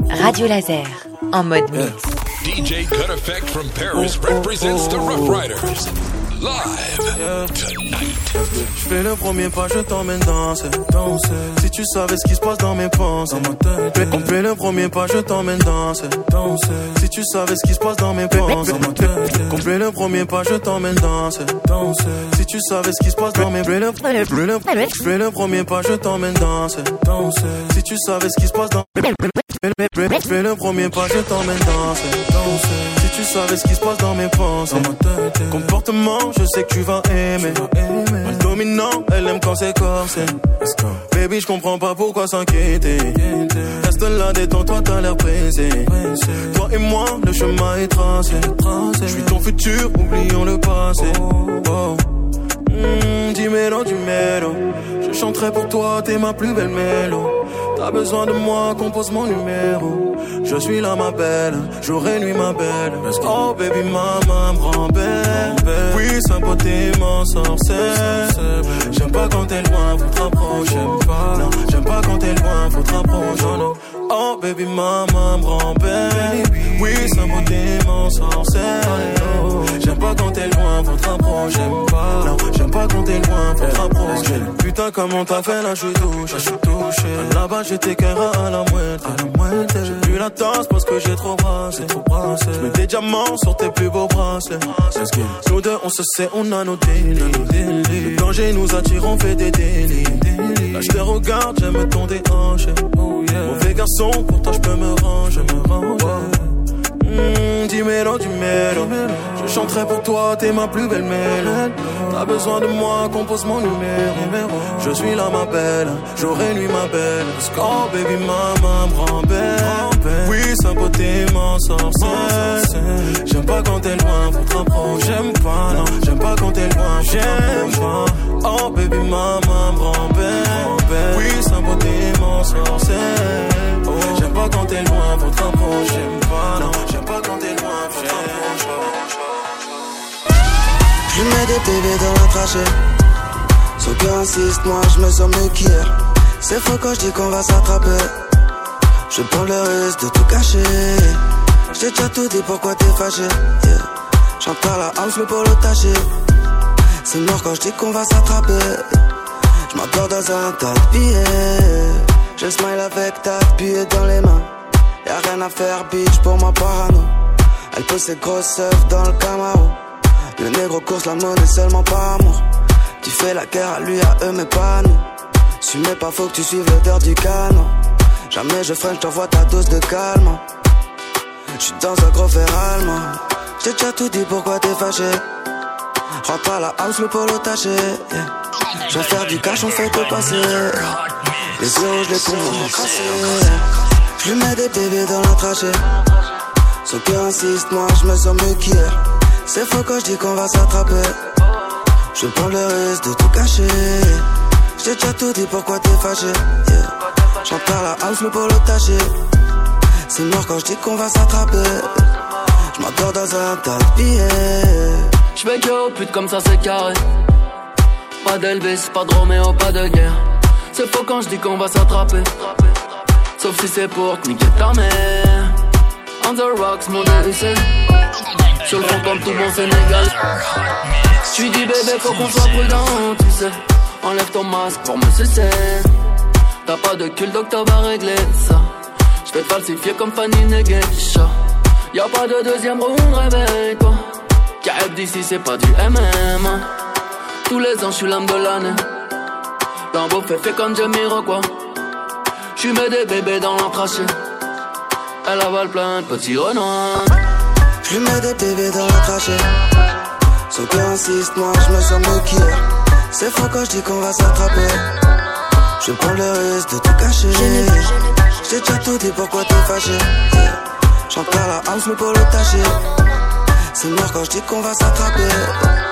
Radio Laser, en mode mix. DJ Cut Effect from Paris represents the Rough Riders. Live tonight. Je fais le premier pas, je t'emmène danser, danser. Si tu savais ce qui se passe dans mes pensées, dans ma tête. On fait le premier pas, je t'emmène danser, danser. Si tu savais ce qui se passe dans mes pensées, dans ma tête. On fait le premier pas, je t'emmène danser, danser. Si tu savais ce qui se passe dans mes le, fais le, fais le premier pas, je t'emmène danser, danser. Si tu savais ce qui se passe dans Fais le premier pas, je t'emmène danser, danser. Si tu savais ce qui se passe dans mes pensées, comportement, je sais que tu vas aimer. Mal dominant, elle aime quand c'est corsé. Baby, je comprends pas pourquoi s'inquiéter. Reste là, détends-toi, t'as l'air pressé. Toi et moi, le chemin est tracé. Je suis ton futur, oublions le passé. Oh. Mmh, dis-mélo, dis-mélo. Je chanterai pour toi, t'es ma plus belle mélo. T'as besoin de moi, compose mon numéro. Je suis là, ma belle, jour et nuit, ma belle. Oh, baby, maman me rend belle. Oui, sa beauté m'en sorcelle. J'aime pas quand t'es loin, faut te rapprocher. J'aime pas, non, j'aime pas quand t'es loin, faut te rapprocher. Oh, baby, maman me rend belle. Oui, sa beauté m'en sorcelle. J'aime pas quand t'es loin, faut te rapprocher. J'aime pas, non, j'aime pas quand t'es loin, faut te rapprocher. Putain, comment t'as fait là, je suis touché, je suis touché. Là-bas, j'étais qu'un rat à la. À la moitié. J'ai plus la tasse parce que j'ai trop brassé, trop brassé. Mets des diamants sur tes plus beaux bracelets. Nous deux, on se sait, on a nos délits. Le danger nous attire, on fait des délits. Là, je te regarde, j'aime ton déhanché. Mauvais garçon, pour toi, je peux me ranger. Mmh, dis-mélo, dis-mélo. Je chanterai pour toi, t'es ma plus belle mélodie. T'as besoin de moi, compose mon numéro. Je suis là, ma belle, jour et nuit, ma belle. Oh, baby, maman me rend belle. Oui, sa beauté m'en sorcelle. J'aime pas quand t'es loin, faut te rapprocher. J'aime pas, non, j'aime pas quand t'es loin, j'aime pas. Oh, baby, maman me rend belle. Oui, sa beauté pas quand t'es loin, faut te. J'aime pas, non, j'aime pas quand t'es loin, faut te rapprocher. Je mets des bébés dans la trachée. Sauf que insiste, moi je me sens qu'hier. C'est faux quand je dis qu'on va s'attraper. Je prends le risque de tout cacher. J't'ai déjà tout dit pourquoi t'es fâché? Yeah. J'entre à la house, le taché. C'est mort quand je dis qu'on va s'attraper. Je m'endors dans un tas de billets. Je smile avec ta billets dans les mains. Y'a rien à faire, bitch, pour moi parano. Elle pose ses grosses œufs dans le Camaro. Le négro course la monnaie seulement par amour. Tu fais la guerre à lui, à eux, mais pas nous. Si mais pas faut que tu suives l'odeur du canon. Jamais je freine, je t'envoie ta dose de calme. J'suis dans un gros verre allemand. J't'ai déjà tout dit pourquoi t'es fâché? Rentre à la house, le polo taché. yeah. Je faire du cash, on fait que passer. Les yeux, je les crassés. Je lui mets des bébés dans la trachée. Ceux qui insistent, moi je me sens mieux qu'hier. C'est faux quand je dis qu'on va s'attraper. Je prends le risque de tout cacher. J'ai déjà tout dit, pourquoi t'es fâché? Yeah. J'entends la house, le polo taché. C'est mort quand je dis qu'on va s'attraper. Je m'endors dans un tas de billets. Je vais que au pute comme ça c'est carré. Pas d'Elvis, pas de Roméo, pas de guerre. C'est faux quand je dis qu'on va s'attraper. Sauf si c'est pour niquer ta mère. On the rocks, mon dévissé. Sur le front comme tout bon Sénégal. Tu dis bébé, faut qu'on soit prudent, tu sais. Enlève ton masque pour me cesser. T'as pas de cul, docteur va régler ça. Je vais te falsifier comme Fanny Negesha. Y'a pas de deuxième round, réveille-toi. KF d'ici, c'est pas du MM. Tous les ans, je suis l'âme de l'année. Lambeau fait fait comme Jamiroquai. J'suis mets des bébés dans l'entrachée. Elle avale plein de petits renards. Je mets des bébés dans la trachée. Ceux qui insistent, moi je me sens qu'hier. C'est faux quand je dis qu'on va s'attraper. Je prends le risque de tout cacher. J'ai déjà tout dit, pourquoi t'es fâché? Yeah. J'entends la house, le polo taché. C'est mort quand je dis qu'on va s'attraper.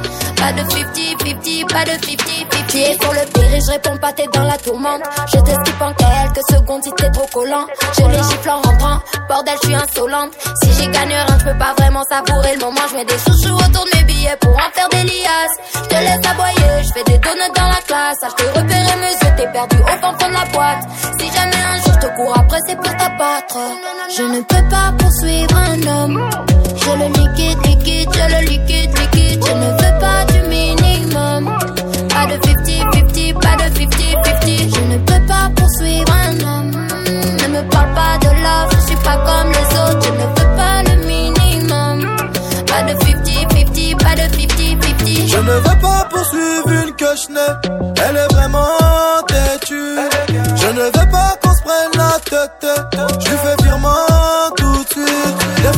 Pas de 50-50, pas de 50-50. Et pour le pire, je réponds pas, t'es dans la tourmente. Je te skip en quelques secondes si t'es trop collant. Je les gifle en rentrant, bordel, je suis insolente. Si j'y gagne rien, je peux pas vraiment savourer le moment. Je mets des chouchous autour de mes billets pour en faire des liasses. Je te laisse aboyer, je fais des donuts dans la classe. Ah, je te repérer mes yeux, t'es perdu au fond de la boîte. Si jamais un jour je te cours après, c'est pour t'abattre. Je ne peux pas poursuivre un homme. Je le liquide, liquide, je le liquide, liquide. Je ne de 50-50, pas de 50-50. Je ne peux pas poursuivre un homme. Ne me parle pas de love, je suis pas comme les autres. Je ne veux pas le minimum. Pas de 50-50, pas de 50-50. Je ne veux pas poursuivre une que je n'ai. Elle est vraiment têtue. Je ne veux pas qu'on se prenne la tête. Je lui fais virement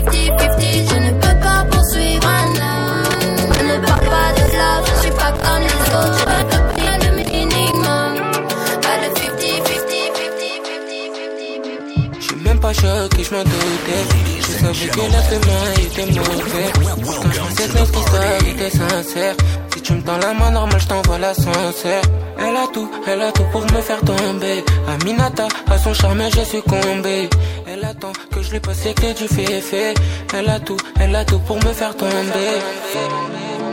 50-50, de 50-50. Je ne peux pas poursuivre un homme. Je ne parle pas de love, je suis pas comme les autres. Je ne le minimum. Pas de 50-50. Je suis même pas choqué, je m'en doutais. Je savais que la demain était mauvais. Quand je pensais que notre histoire était sincère. Si tu me tends la main normale, je t'envoie l'ascenseur. Elle a tout, elle a tout pour me faire tomber. Aminata, à son charme, j'ai succombé. Elle attend que je lui passe les clés du féfé. Elle a tout, elle a tout pour me faire tomber.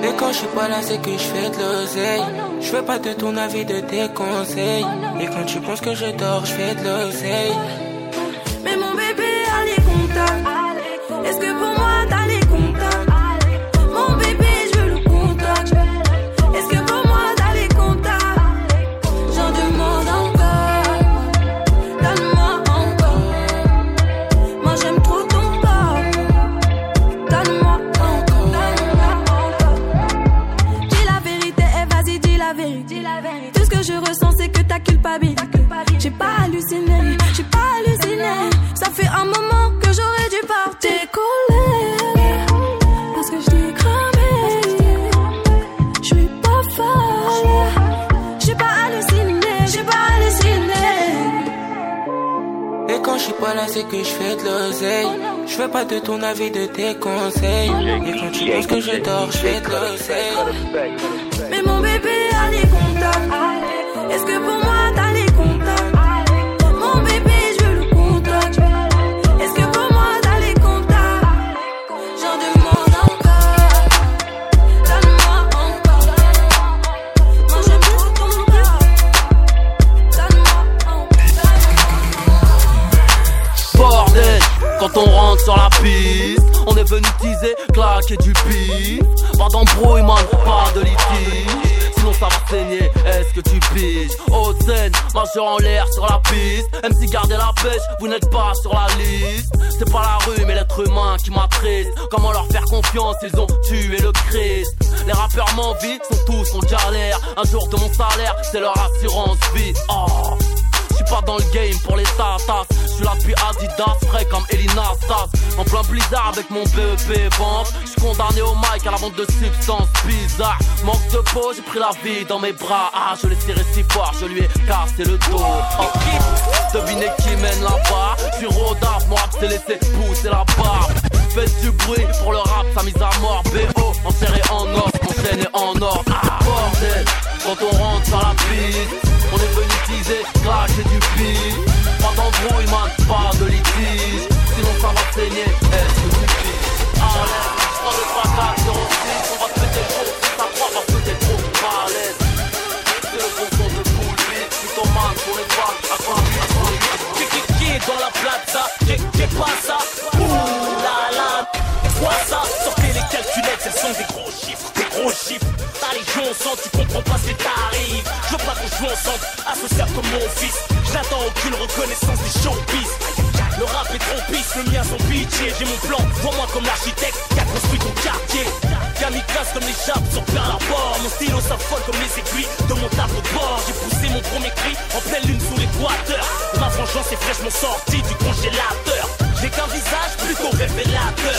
Et quand je suis pas là, c'est que je fais de l'oseille. Je veux pas de ton avis, de tes conseils. Et quand tu penses que je dors, je fais de l'oseille. Un moment que j'aurais dû partir. Décoller, parce que je t'ai cramé. Je suis pas folle, j'ai pas halluciné, j'ai pas halluciné. Et quand je suis pas là, c'est que je fais de l'oseille. Je veux pas de ton avis, de tes conseils. Et quand tu penses que je dors, je fais de l'oseille. Mais mon bébé a les contacts. Est-ce que pour du pif? Pas d'embrouille, man, pas de litige sinon ça va saigner. Est-ce que tu piges? Haute scène, majeur en l'air sur la piste. Même si gardez la pêche, vous n'êtes pas sur la liste. C'est pas la rue, mais l'être humain qui m'attriste. Comment leur faire confiance? Ils ont tué le Christ. Les rappeurs m'envient, sont tous en galère. Un jour de mon salaire, c'est leur assurance vie. Oh pas dans le game pour les tatas. Je suis là depuis Adidas, frais comme Elina Sass. En plein blizzard avec mon BEP vente. Je suis condamné au mic à la vente de substances bizarres. Manque de peau, j'ai pris la vie dans mes bras. Ah, je l'ai tiré si fort, je lui ai cassé le dos. Oh. Devinez qui mène là-bas. Je suis Rodaf, mon rap laissé pousser la barbe. Faites du bruit pour le rap, sa mise à mort. BO, enserré en os, enchaîné en or. Ah, bordel, quand on rentre dans la piste. On est venu teaser, cracher du pire. Pas d'embrouille man, pas de litige Sinon ça va saigner, est-ce que tu piges Allez, 3, 2, 3, 4, 0, 6 On va te péter le gros, ça croit parce que t'es trop malaise C'est le bon son de poule vite Plutôt man pour les balles, à quoi, à quoi Qui est dans la plaza, j'ai pas ça. Ouh la la, quoi ça? Sortez les calculettes, elles sont des gros chiffres, des gros chiffres. Ta légion sent, tu comprends pas ce qui t'arrive ensemble, associable comme mon fils. J'attends aucune reconnaissance des showbiz. Le rap est trop pisse, le mien son pitié. J'ai mon plan, vois-moi comme l'architecte qui a construit ton quartier. Kamikaze comme les chapes sur Pearl Harbor Mon stylo s'affole comme les aiguilles de mon tableau de bord. J'ai poussé mon premier cri en pleine lune sous l'équateur. Ma vengeance est fraîchement sortie du congélateur. J'ai qu'un visage plutôt révélateur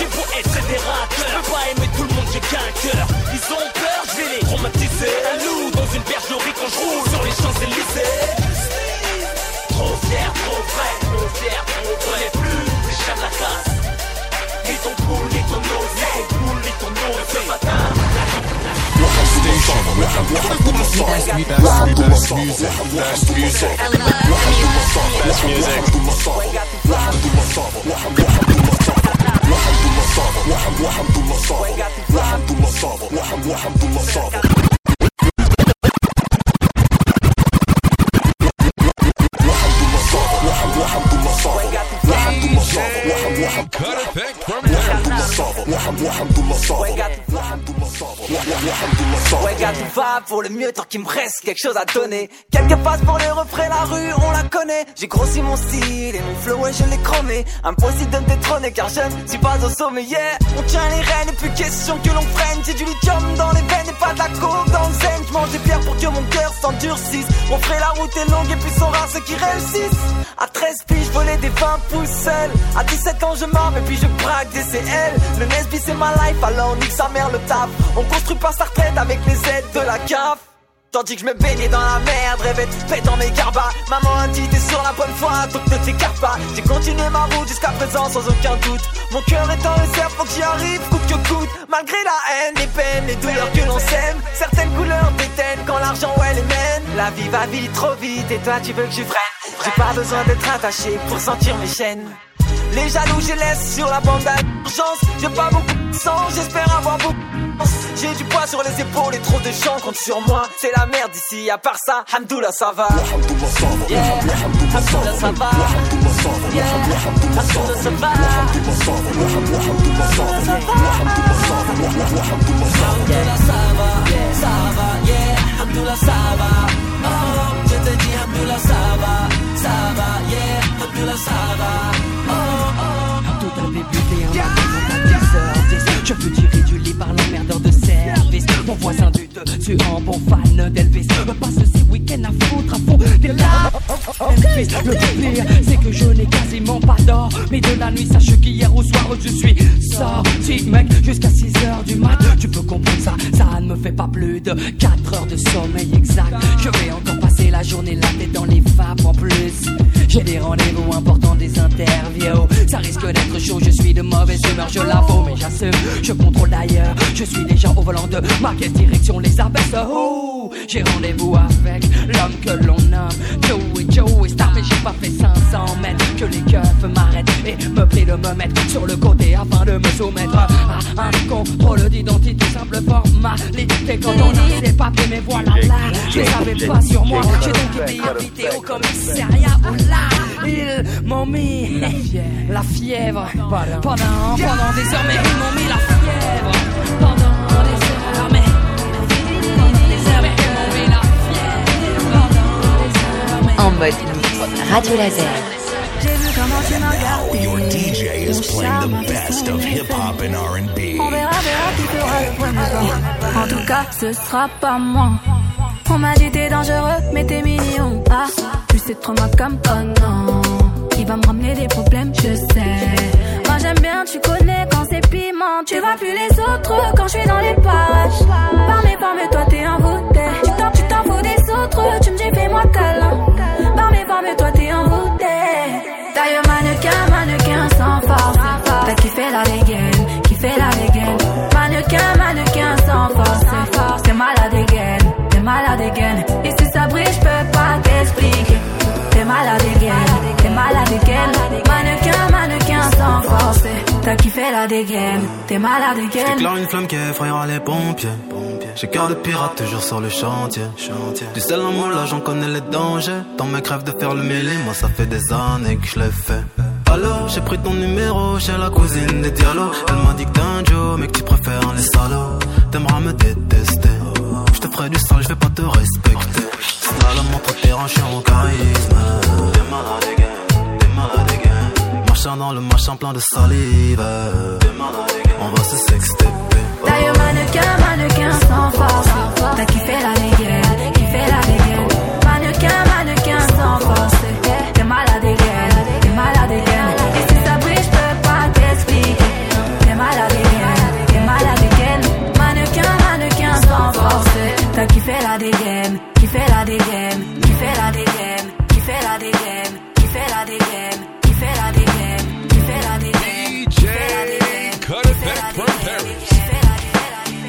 Station best music, best music, best music, best music. Pour le mieux tant qu'il me reste quelque chose à donner. Quelques passes pour les refrains, la rue, on la connaît. J'ai grossi mon style et mon flow, ouais, je l'ai chromé. Impossible de me détrôner car je ne suis pas au sommet, yeah. On tient les rênes et plus question que l'on freine. J'ai du lithium dans les veines et pas de la coke dans le zen. Je mange des pierres pour que mon cœur s'endurcisse. On ferait la route est longue et puis sont rares ceux qui réussissent. À 13 piges, voler des 20 pouces seul. À 17 ans, je m'arme et puis je braque des CL. Le Nesby, c'est ma life, alors nique sa mère le taf. On construit pas sa retraite avec les aides de la Tandis que je me baignais dans la merde, rêvais tout pète dans mes garbas. Maman a dit t'es sur la bonne voie, donc ne t'écarte pas. J'ai continué ma route jusqu'à présent sans aucun doute. Mon cœur est en réserve, faut que j'y arrive, coûte que coûte. Malgré la haine, les peines, les douleurs que l'on sème. Certaines couleurs déteignent quand l'argent, ouais, les mène. La vie va vite, trop vite, et toi tu veux que je freine? J'ai pas besoin d'être attaché pour sentir mes chaînes. Les jaloux, je laisse sur la bande d'urgence. J'ai pas beaucoup de sang, j'espère avoir beaucoup j'ai du poids sur les épaules et trop de gens comptent sur moi. C'est la merde ici, à part ça, Hamdoullah ça va. Yeah, Hamdoullah ça va. Yeah, Hamdoullah ça va. Hamdoullah ça va. Ça va, yeah, ça va. Oh, je te dis Hamdoullah ça va. Ça va, yeah, Hamdoullah ça va. Oh, oh. Tout a débuté par l'emmerdeur de service. Mon voisin du dessus en bon fan d'Elvis. Passe ces week-ends à foutre des larmes Elvis, le pire c'est que je n'ai quasiment pas d'or. Mais de la nuit sache qu'hier au soir je suis sorti mec. Jusqu'à 6h du mat Tu peux comprendre ça, ça ne me fait pas plus de 4 heures de sommeil exact. Je vais encore passer la journée la tête dans les vapes en plus. J'ai des rendez-vous importants, des interviews. Ça risque d'être chaud, je suis de mauvaise humeur, je l'avoue, mais j'assume. Je contrôle d'ailleurs, je suis déjà au volant de ma quelle direction. Les abaisse. Oh, j'ai rendez-vous avec l'homme que l'on nomme Joey. Joey Star, mais j'ai pas fait 500 mètres que les keufs m'arrêtent et me prient de me mettre sur le côté afin de me soumettre à un contrôle d'identité, simple formalité. Quand on a ses papiers, mais voilà là, je savais pas sur moi. J'ai donc été invité au commissariat. Où là, ils m'ont mis la fièvre. Pendant, pendant des heures, mais ils m'ont mis la fièvre. Pendant mode mix, Radio Laser. J'ai vu comment tu m'as regardé. Your DJ is playing the best of hip hop and R&B. On verra, verra qui fera le premier pas. En tout cas, ce sera pas moi. On m'a dit t'es dangereux, mais t'es mignon. Ah, tu sais trop moi comme oh non. Il va me ramener des problèmes, je sais. Moi j'aime bien, tu connais quand c'est piment. Tu vois plus les autres quand je suis dans les parages. Par mes formes, toi t'es envoûté. Tu t'en, tu t'en fous des autres, tu me dis fais-moi câlin. Et si ça brille, je peux pas t'expliquer. T'es malade dégaine, t'es malade. Mannequin, mannequin sans force. T'as kiffé la dégaine, t'es malade dégaine. J'éclaire une flamme qui effrayera les pompiers. J'ai cœur de pirate toujours sur le chantier. Du sel en moi là j'en connais les dangers. Dans mes crèves de faire le mêlé, moi ça fait des années que je l'ai fait. Alors j'ai pris ton numéro chez la cousine des dialogues. Elle m'a dit que t'es un Joe, mais que tu préfères les salauds. T'aimeras me détester. Ferai du sale, je vais pas te respecter. Slalom entre je suis en charisme. T'es malade again, t'es malade again. Marchant dans le machin plein de salive. T'es malade. On va se sexter. D'ailleurs, mannequin, mannequin sans force. T'as kiffé la dégaine, kiffé la dégaine. Mannequin, mannequin sans force. La dégaine, kiffé la dégaine, kiffé la dégaine, kiffé la dégaine, kiffé la dégaine, kiffé la dégaine, kiffé la dégaine. DJ Cut Effect from Paris.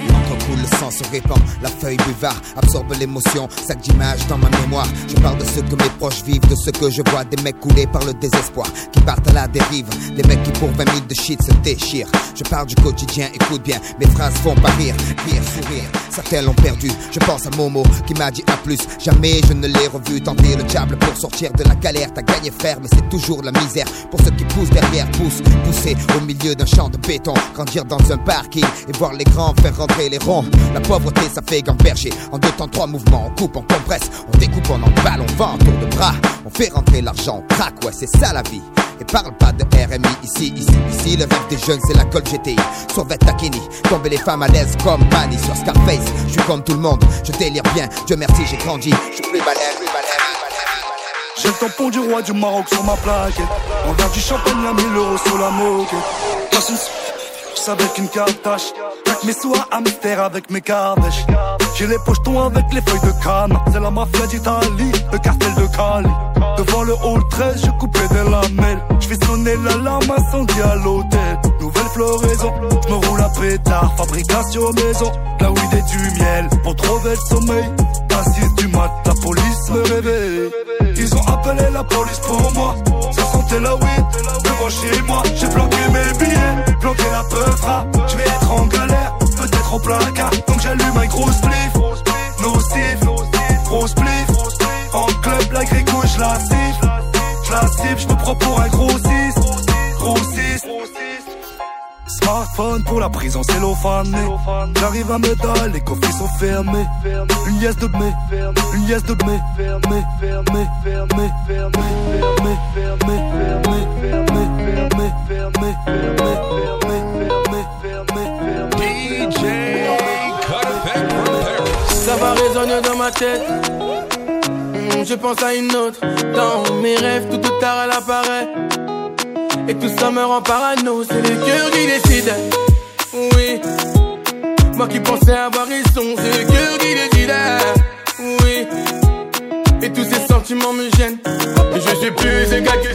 L'encre coule, le sang se répand, la feuille buvard absorbe l'émotion, sac d'images dans ma mémoire. Je parle de ce que mes proches vivent, de ce que je vois, des mecs coulés par le désespoir, qui partent à la dérive, des mecs qui pour 20 000 de shit se déchirent. Je parle du quotidien, écoute bien, mes phrases font pas rire, rire, sourire. Certains l'ont perdu, je pense à Momo qui m'a dit à plus. Jamais je ne l'ai revu tenter le diable pour sortir de la galère. T'as gagné frère, mais c'est toujours la misère. Pour ceux qui poussent derrière, poussent, pousser au milieu d'un champ de béton, grandir dans un parking et voir les grands faire rentrer les ronds. La pauvreté, ça fait gamberger. En deux temps, trois mouvements, on coupe, on compresse, on découpe, on emballe, on vend, tour de bras. On fait rentrer l'argent, on ouais, c'est ça la vie. Et parle pas de RMI ici, ici, ici. Le rêve des jeunes, c'est la colle GTI. Sur Takini, tomber les femmes à l'aise comme Manny sur Scarface. Je suis comme tout le monde, je délire bien. Dieu merci, j'ai grandi. Je suis plus balèze, plus balèze. J'ai le tampon du roi du Maroc sur ma plaque. En verre du champagne à 1000 euros sur la moquette. Passe une avec une cartache. Plaque mes sous à Amster avec mes cardèches. J'ai les pochetons avec les feuilles de canne. C'est la mafia d'Italie, le cartel de Cali. Devant le hall 13, je coupais des lamelles. Je fais sonner l'alarme incendie à l'hôtel. Nouvelle floraison, je me roule à pétard. Fabrication maison, la weed et du miel. Pour trouver le sommeil, à 6 du mat, la police me réveille. Ils ont appelé la police pour moi. Ça sentait la weed devant chez moi. J'ai planqué mes billets, planqué la peufra. Je vais être en galère, peut-être au placard. Donc j'allume un gros spliff. Nocif, gros spliff. La je la siffle. Je siffle, je me prends pour un gros 6. Gros 6. Smartphone pour la prison cellophanée J'arrive à Medal, les coffres sont fermés Une liesse de mai, une liesse de mai Fermé, fermé, fermé, fermé, fermé, fermé, fermé, fermé, Je pense à une autre. Dans mes rêves, tout ou tard elle apparaît. Et tout ça me rend parano. C'est le cœur qui décide. Oui. Moi qui pensais avoir raison. C'est le cœur qui décide. Oui. Et tous ces sentiments me gênent. Et je suis plus égal que